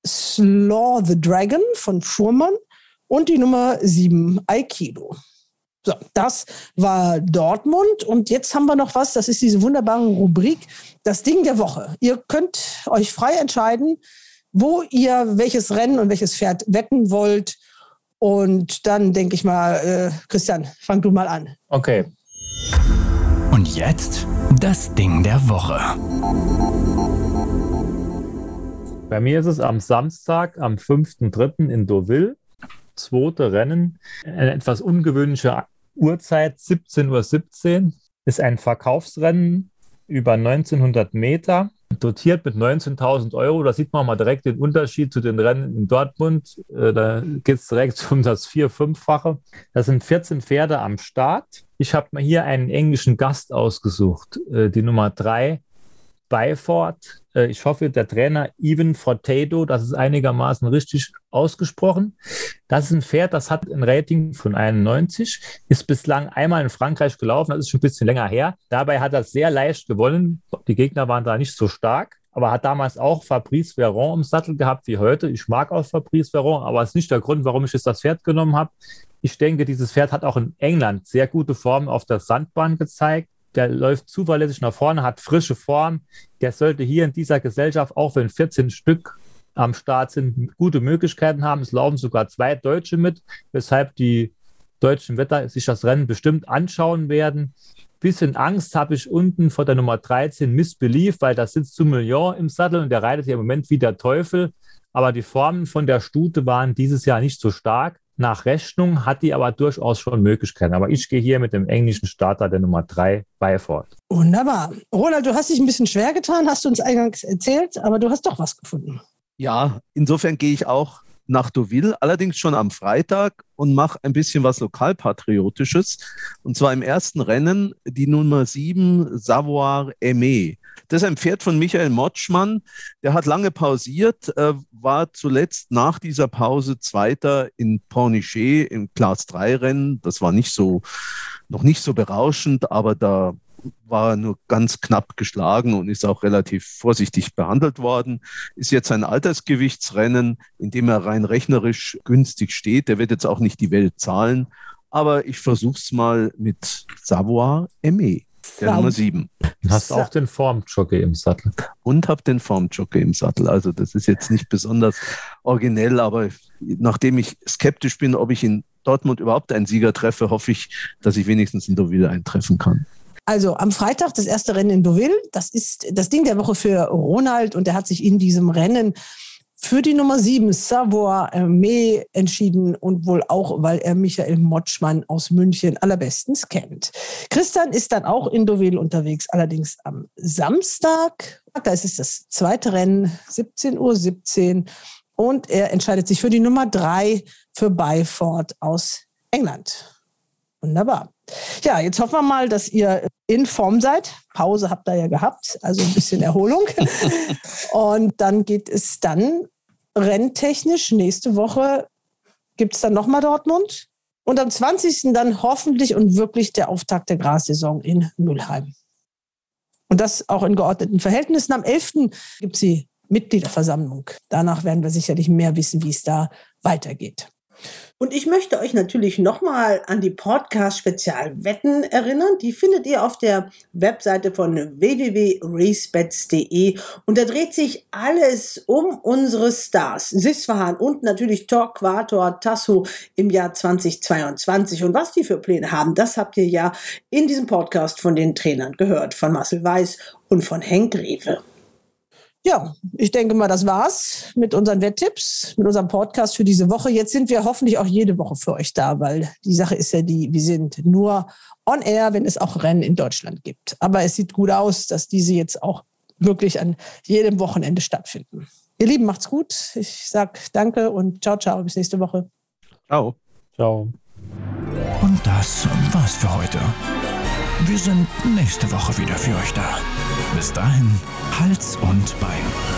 Slaw the Dragon von Fuhrmann und die Nummer 7 Aikido. So, das war Dortmund. Und jetzt haben wir noch was, das ist diese wunderbare Rubrik, das Ding der Woche. Ihr könnt euch frei entscheiden, wo ihr welches Rennen und welches Pferd wetten wollt. Und dann denke ich mal, äh, Christian, fang du mal an. Okay. Und jetzt das Ding der Woche. Bei mir ist es am Samstag, am 5.3. in Deauville. Zweite Rennen. Ein etwas ungewöhnlicher Uhrzeit 17.17 Uhr 17, ist ein Verkaufsrennen über 1900 Meter, dotiert mit 19.000 Euro. Da sieht man mal direkt den Unterschied zu den Rennen in Dortmund. Äh, da geht es direkt um das Vier-, Fünffache. Da sind 14 Pferde am Start. Ich habe mir hier einen englischen Gast ausgesucht, äh, die Nummer 3, Byford. Äh, ich hoffe, der Trainer Even Fortado, das ist einigermaßen richtig ausgesprochen. Das ist ein Pferd, das hat ein Rating von 91, ist bislang einmal in Frankreich gelaufen, das ist schon ein bisschen länger her. Dabei hat er sehr leicht gewonnen. Die Gegner waren da nicht so stark aber hat damals auch Fabrice Veron im Sattel gehabt wie heute. Ich mag auch Fabrice Veron, aber es ist nicht der Grund, warum ich jetzt das Pferd genommen habe. Ich denke, dieses Pferd hat auch in England sehr gute Formen auf der Sandbahn gezeigt der läuft zuverlässig nach vorne, hat frische Form. Der sollte hier in dieser Gesellschaft, auch wenn 14 Stück am Start sind, gute Möglichkeiten haben. Es laufen sogar zwei Deutsche mit, weshalb die deutschen Wetter sich das Rennen bestimmt anschauen werden. Bisschen Angst habe ich unten vor der Nummer 13 Missbelief, weil da sitzt Soumillon im Sattel und der reitet hier im Moment wie der Teufel. Aber die Formen von der Stute waren dieses Jahr nicht so stark. Nach Rechnung hat die aber durchaus schon Möglichkeiten. Aber ich gehe hier mit dem englischen Starter der Nummer 3 bei Ford. Wunderbar. Ronald, du hast dich ein bisschen schwer getan, hast du uns eingangs erzählt, aber du hast doch was gefunden. Ja, insofern gehe ich auch nach Deauville, allerdings schon am Freitag und mache ein bisschen was Lokalpatriotisches. Und zwar im ersten Rennen die Nummer 7 Savoir Aimé. Das ist ein Pferd von Michael Motschmann. Der hat lange pausiert, äh, war zuletzt nach dieser Pause Zweiter in Pornichet im Class 3 Rennen. Das war nicht so, noch nicht so berauschend, aber da war nur ganz knapp geschlagen und ist auch relativ vorsichtig behandelt worden. Ist jetzt ein Altersgewichtsrennen, in dem er rein rechnerisch günstig steht. Der wird jetzt auch nicht die Welt zahlen. Aber ich versuche es mal mit Savoir Aimé, der Nummer 7. Hast du auch den Formjockey im Sattel. Und habe den Formjockey im Sattel. Also das ist jetzt nicht besonders originell, aber nachdem ich skeptisch bin, ob ich in Dortmund überhaupt einen Sieger treffe, hoffe ich, dass ich wenigstens in Deauville eintreffen kann. Also am Freitag das erste Rennen in Deauville. Das ist das Ding der Woche für Ronald und er hat sich in diesem Rennen für die Nummer 7 Savoir Armee entschieden und wohl auch, weil er Michael Motschmann aus München allerbestens kennt. Christian ist dann auch in Deauville unterwegs, allerdings am Samstag. Da ist es das zweite Rennen, 17.17 Uhr 17, und er entscheidet sich für die Nummer 3 für Byford aus England. Wunderbar. Ja, jetzt hoffen wir mal, dass ihr in Form seid. Pause habt ihr ja gehabt, also ein bisschen Erholung. Und dann geht es dann renntechnisch nächste Woche gibt es dann nochmal Dortmund. Und am 20. dann hoffentlich und wirklich der Auftakt der Grassaison in Mülheim. Und das auch in geordneten Verhältnissen. Am 11. gibt es die Mitgliederversammlung. Danach werden wir sicherlich mehr wissen, wie es da weitergeht. Und ich möchte euch natürlich nochmal an die Podcast-Spezialwetten erinnern. Die findet ihr auf der Webseite von www.racebets.de. Und da dreht sich alles um unsere Stars. Sisfahan und natürlich Torquator Tasso im Jahr 2022. Und was die für Pläne haben, das habt ihr ja in diesem Podcast von den Trainern gehört. Von Marcel Weiß und von Henk Rewe. Ja, ich denke mal, das war's mit unseren Wetttipps, mit unserem Podcast für diese Woche. Jetzt sind wir hoffentlich auch jede Woche für euch da, weil die Sache ist ja die, wir sind nur on air, wenn es auch Rennen in Deutschland gibt. Aber es sieht gut aus, dass diese jetzt auch wirklich an jedem Wochenende stattfinden. Ihr Lieben, macht's gut. Ich sag danke und ciao, ciao. Bis nächste Woche. Ciao. Ciao. Und das war's für heute. Wir sind nächste Woche wieder für euch da. Bis dahin, Hals und Bein.